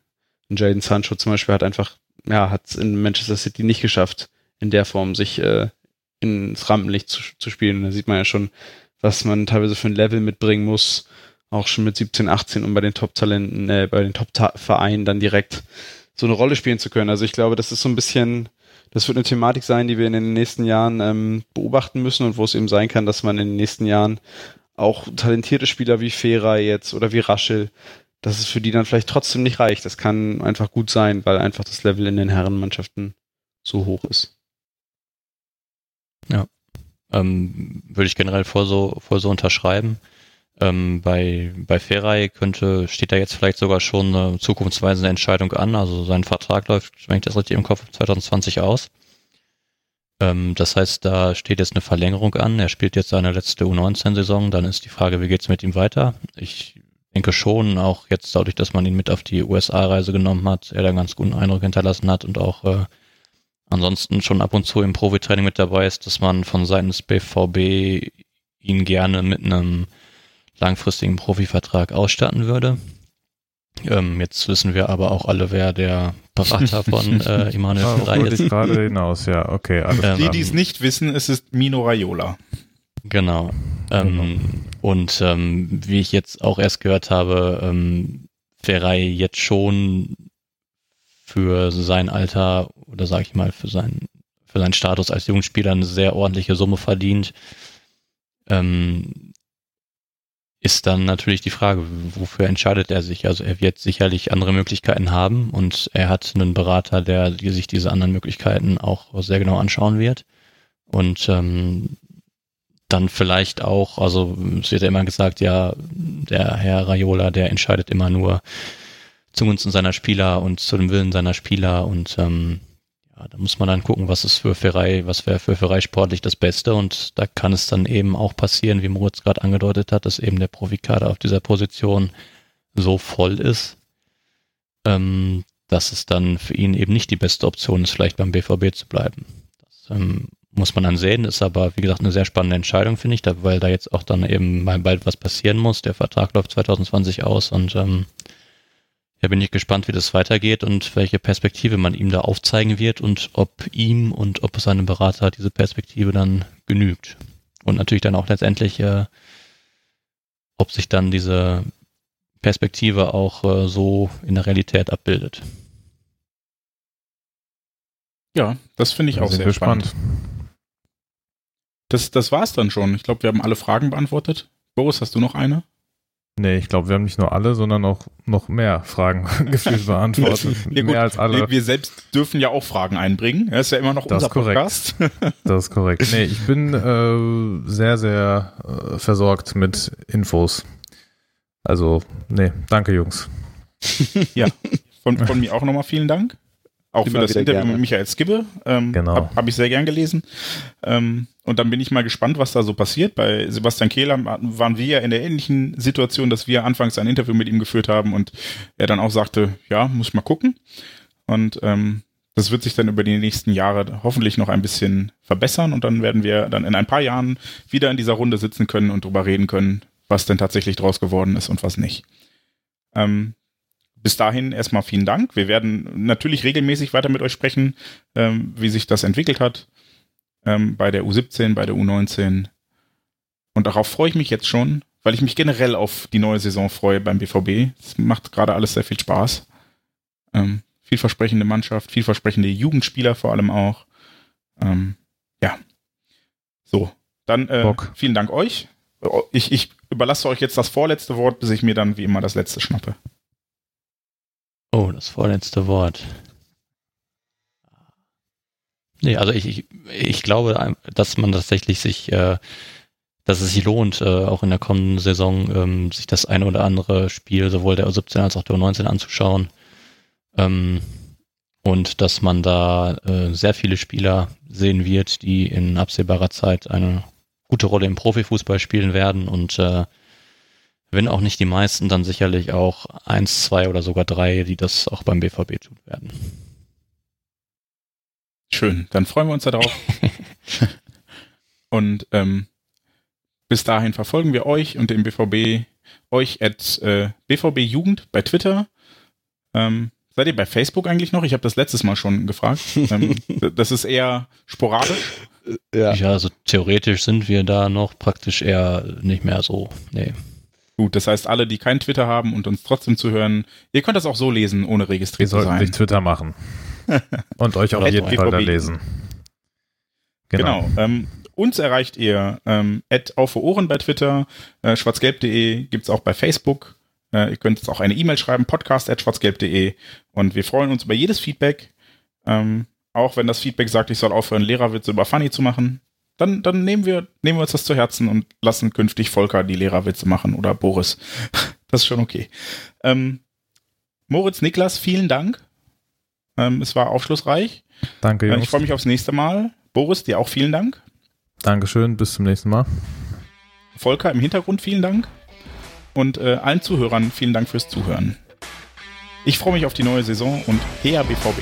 Und Jaden Sancho zum Beispiel hat einfach, ja, hat es in Manchester City nicht geschafft, in der Form sich äh, ins Rampenlicht zu, zu spielen. Da sieht man ja schon, was man teilweise für ein Level mitbringen muss, auch schon mit 17, 18, um bei den Top-Talenten, äh, bei den Top-Vereinen dann direkt so eine Rolle spielen zu können. Also ich glaube, das ist so ein bisschen, das wird eine Thematik sein, die wir in den nächsten Jahren ähm, beobachten müssen und wo es eben sein kann, dass man in den nächsten Jahren auch talentierte Spieler wie Fera jetzt oder wie Raschel, dass es für die dann vielleicht trotzdem nicht reicht. Das kann einfach gut sein, weil einfach das Level in den Herrenmannschaften so hoch ist. Ja, ähm, würde ich generell voll so, voll so unterschreiben. Ähm, bei, bei Feray könnte, steht da jetzt vielleicht sogar schon eine zukunftsweisende Entscheidung an. Also sein Vertrag läuft, wenn ich das richtig im Kopf 2020 aus. Ähm, das heißt, da steht jetzt eine Verlängerung an. Er spielt jetzt seine letzte U19-Saison. Dann ist die Frage, wie geht's mit ihm weiter? Ich denke schon, auch jetzt dadurch, dass man ihn mit auf die USA-Reise genommen hat, er da einen ganz guten Eindruck hinterlassen hat und auch äh, ansonsten schon ab und zu im Profitraining mit dabei ist, dass man von Seiten des BVB ihn gerne mit einem langfristigen Profivertrag ausstatten würde. Ähm, jetzt wissen wir aber auch alle, wer der Berater von *laughs* äh, Immanuel Ah, Ferrari ist. gerade hinaus, ja, okay. Alles Ähm, Die, die es nicht wissen, es ist Mino Raiola. Genau. Ähm, Genau. Und ähm, wie ich jetzt auch erst gehört habe, ähm, Ferrari jetzt schon für sein Alter oder sage ich mal für seinen für seinen Status als Jugendspieler eine sehr ordentliche Summe verdient. Ähm, ist dann natürlich die Frage, wofür entscheidet er sich? Also er wird sicherlich andere Möglichkeiten haben und er hat einen Berater, der sich diese anderen Möglichkeiten auch sehr genau anschauen wird. Und ähm, dann vielleicht auch, also es wird ja immer gesagt, ja, der Herr Raiola, der entscheidet immer nur zugunsten seiner Spieler und zu dem Willen seiner Spieler und ähm, ja, da muss man dann gucken, was ist für Ferrei, was wäre für Ferrei sportlich das Beste und da kann es dann eben auch passieren, wie Moritz gerade angedeutet hat, dass eben der Profikader auf dieser Position so voll ist, ähm, dass es dann für ihn eben nicht die beste Option ist, vielleicht beim BVB zu bleiben. Das ähm, muss man dann sehen, ist aber, wie gesagt, eine sehr spannende Entscheidung, finde ich, da, weil da jetzt auch dann eben mal bald was passieren muss. Der Vertrag läuft 2020 aus und ähm, ja, bin ich gespannt, wie das weitergeht und welche Perspektive man ihm da aufzeigen wird und ob ihm und ob seinem Berater diese Perspektive dann genügt. Und natürlich dann auch letztendlich, äh, ob sich dann diese Perspektive auch äh, so in der Realität abbildet. Ja, das finde ich Da auch sehr wir spannend. Das, das war's dann schon. Ich glaube, wir haben alle Fragen beantwortet. Boris, hast du noch eine? Nee, ich glaube, wir haben nicht nur alle, sondern auch noch mehr Fragen *laughs* gefühlt beantwortet. *laughs* Ja, gut, mehr als alle. Wir, wir selbst dürfen ja auch Fragen einbringen. Das ist ja immer noch Das unser. Podcast. *laughs* Das ist korrekt. Nee, ich bin äh, sehr, sehr äh, versorgt mit Infos. Also, nee, danke Jungs. ja, von, von mir auch nochmal vielen Dank. Auch für das Interview gerne. mit Michael Skibbe. Ähm, Genau. Habe hab ich sehr gern gelesen. Ähm, und dann bin ich mal gespannt, was da so passiert. Bei Sebastian Kehler waren wir ja in der ähnlichen Situation, dass wir anfangs ein Interview mit ihm geführt haben und er dann auch sagte, ja, muss ich mal gucken. Und ähm, das wird sich dann über die nächsten Jahre hoffentlich noch ein bisschen verbessern und dann werden wir dann in ein paar Jahren wieder in dieser Runde sitzen können und drüber reden können, was denn tatsächlich draus geworden ist und was nicht. Ähm, bis dahin erstmal vielen Dank. Wir werden natürlich regelmäßig weiter mit euch sprechen, ähm, wie sich das entwickelt hat ähm, bei der U17, bei der U19. Und darauf freue ich mich jetzt schon, weil ich mich generell auf die neue Saison freue beim BVB. Es macht gerade alles sehr viel Spaß. Ähm, vielversprechende Mannschaft, vielversprechende Jugendspieler vor allem auch. Ähm, ja. So, dann äh, vielen Dank euch. Ich, ich überlasse euch jetzt das vorletzte Wort, bis ich mir dann wie immer das letzte schnappe. Oh, das vorletzte Wort. Nee, also ich, ich, ich glaube, dass man tatsächlich sich, äh, dass es sich lohnt, äh, auch in der kommenden Saison ähm, sich das eine oder andere Spiel sowohl der U17 als auch der U19 anzuschauen. Ähm, und dass man da äh, sehr viele Spieler sehen wird, die in absehbarer Zeit eine gute Rolle im Profifußball spielen werden und äh, wenn auch nicht die meisten, dann sicherlich auch eins, zwei oder sogar drei, die das auch beim BVB tun werden. Schön, dann freuen wir uns darauf. *laughs* und ähm, bis dahin verfolgen wir euch und den BVB, euch at äh, BVB Jugend bei Twitter. Ähm, seid ihr bei Facebook eigentlich noch? Ich habe das letztes Mal schon gefragt. ähm, *laughs* das ist eher sporadisch. Ja. Ja, also theoretisch sind wir da noch praktisch eher nicht mehr so. Nee. Gut, das heißt, alle, die kein Twitter haben und uns trotzdem zuhören, ihr könnt das auch so lesen, ohne registriert zu sollten sein. sich Twitter machen. *laughs* Und euch auf jeden. Fall da lesen. Genau. Ähm, uns erreicht ihr ähm, auf Ohren bei Twitter, äh, schwarzgelb.de gibt's auch bei Facebook. Äh, ihr könnt uns auch eine E-Mail schreiben, podcast at schwarzgelb.de und wir freuen uns über jedes Feedback. Ähm, auch wenn das Feedback sagt, ich soll aufhören, Lehrerwitze über Funny zu machen, dann, dann nehmen, wir, nehmen wir uns das zu Herzen und lassen künftig Volker die Lehrerwitze machen oder Boris. *laughs* Das ist schon okay. Ähm, Moritz, Niklas, vielen Dank. Ähm, es war aufschlussreich. Danke, Äh, Ich Jungs. freue mich aufs nächste Mal. Boris, dir auch vielen Dank. Dankeschön, bis zum nächsten Mal. Volker im Hintergrund vielen Dank. Und äh, allen Zuhörern vielen Dank fürs Zuhören. Ich freue mich auf die neue Saison und her BVB.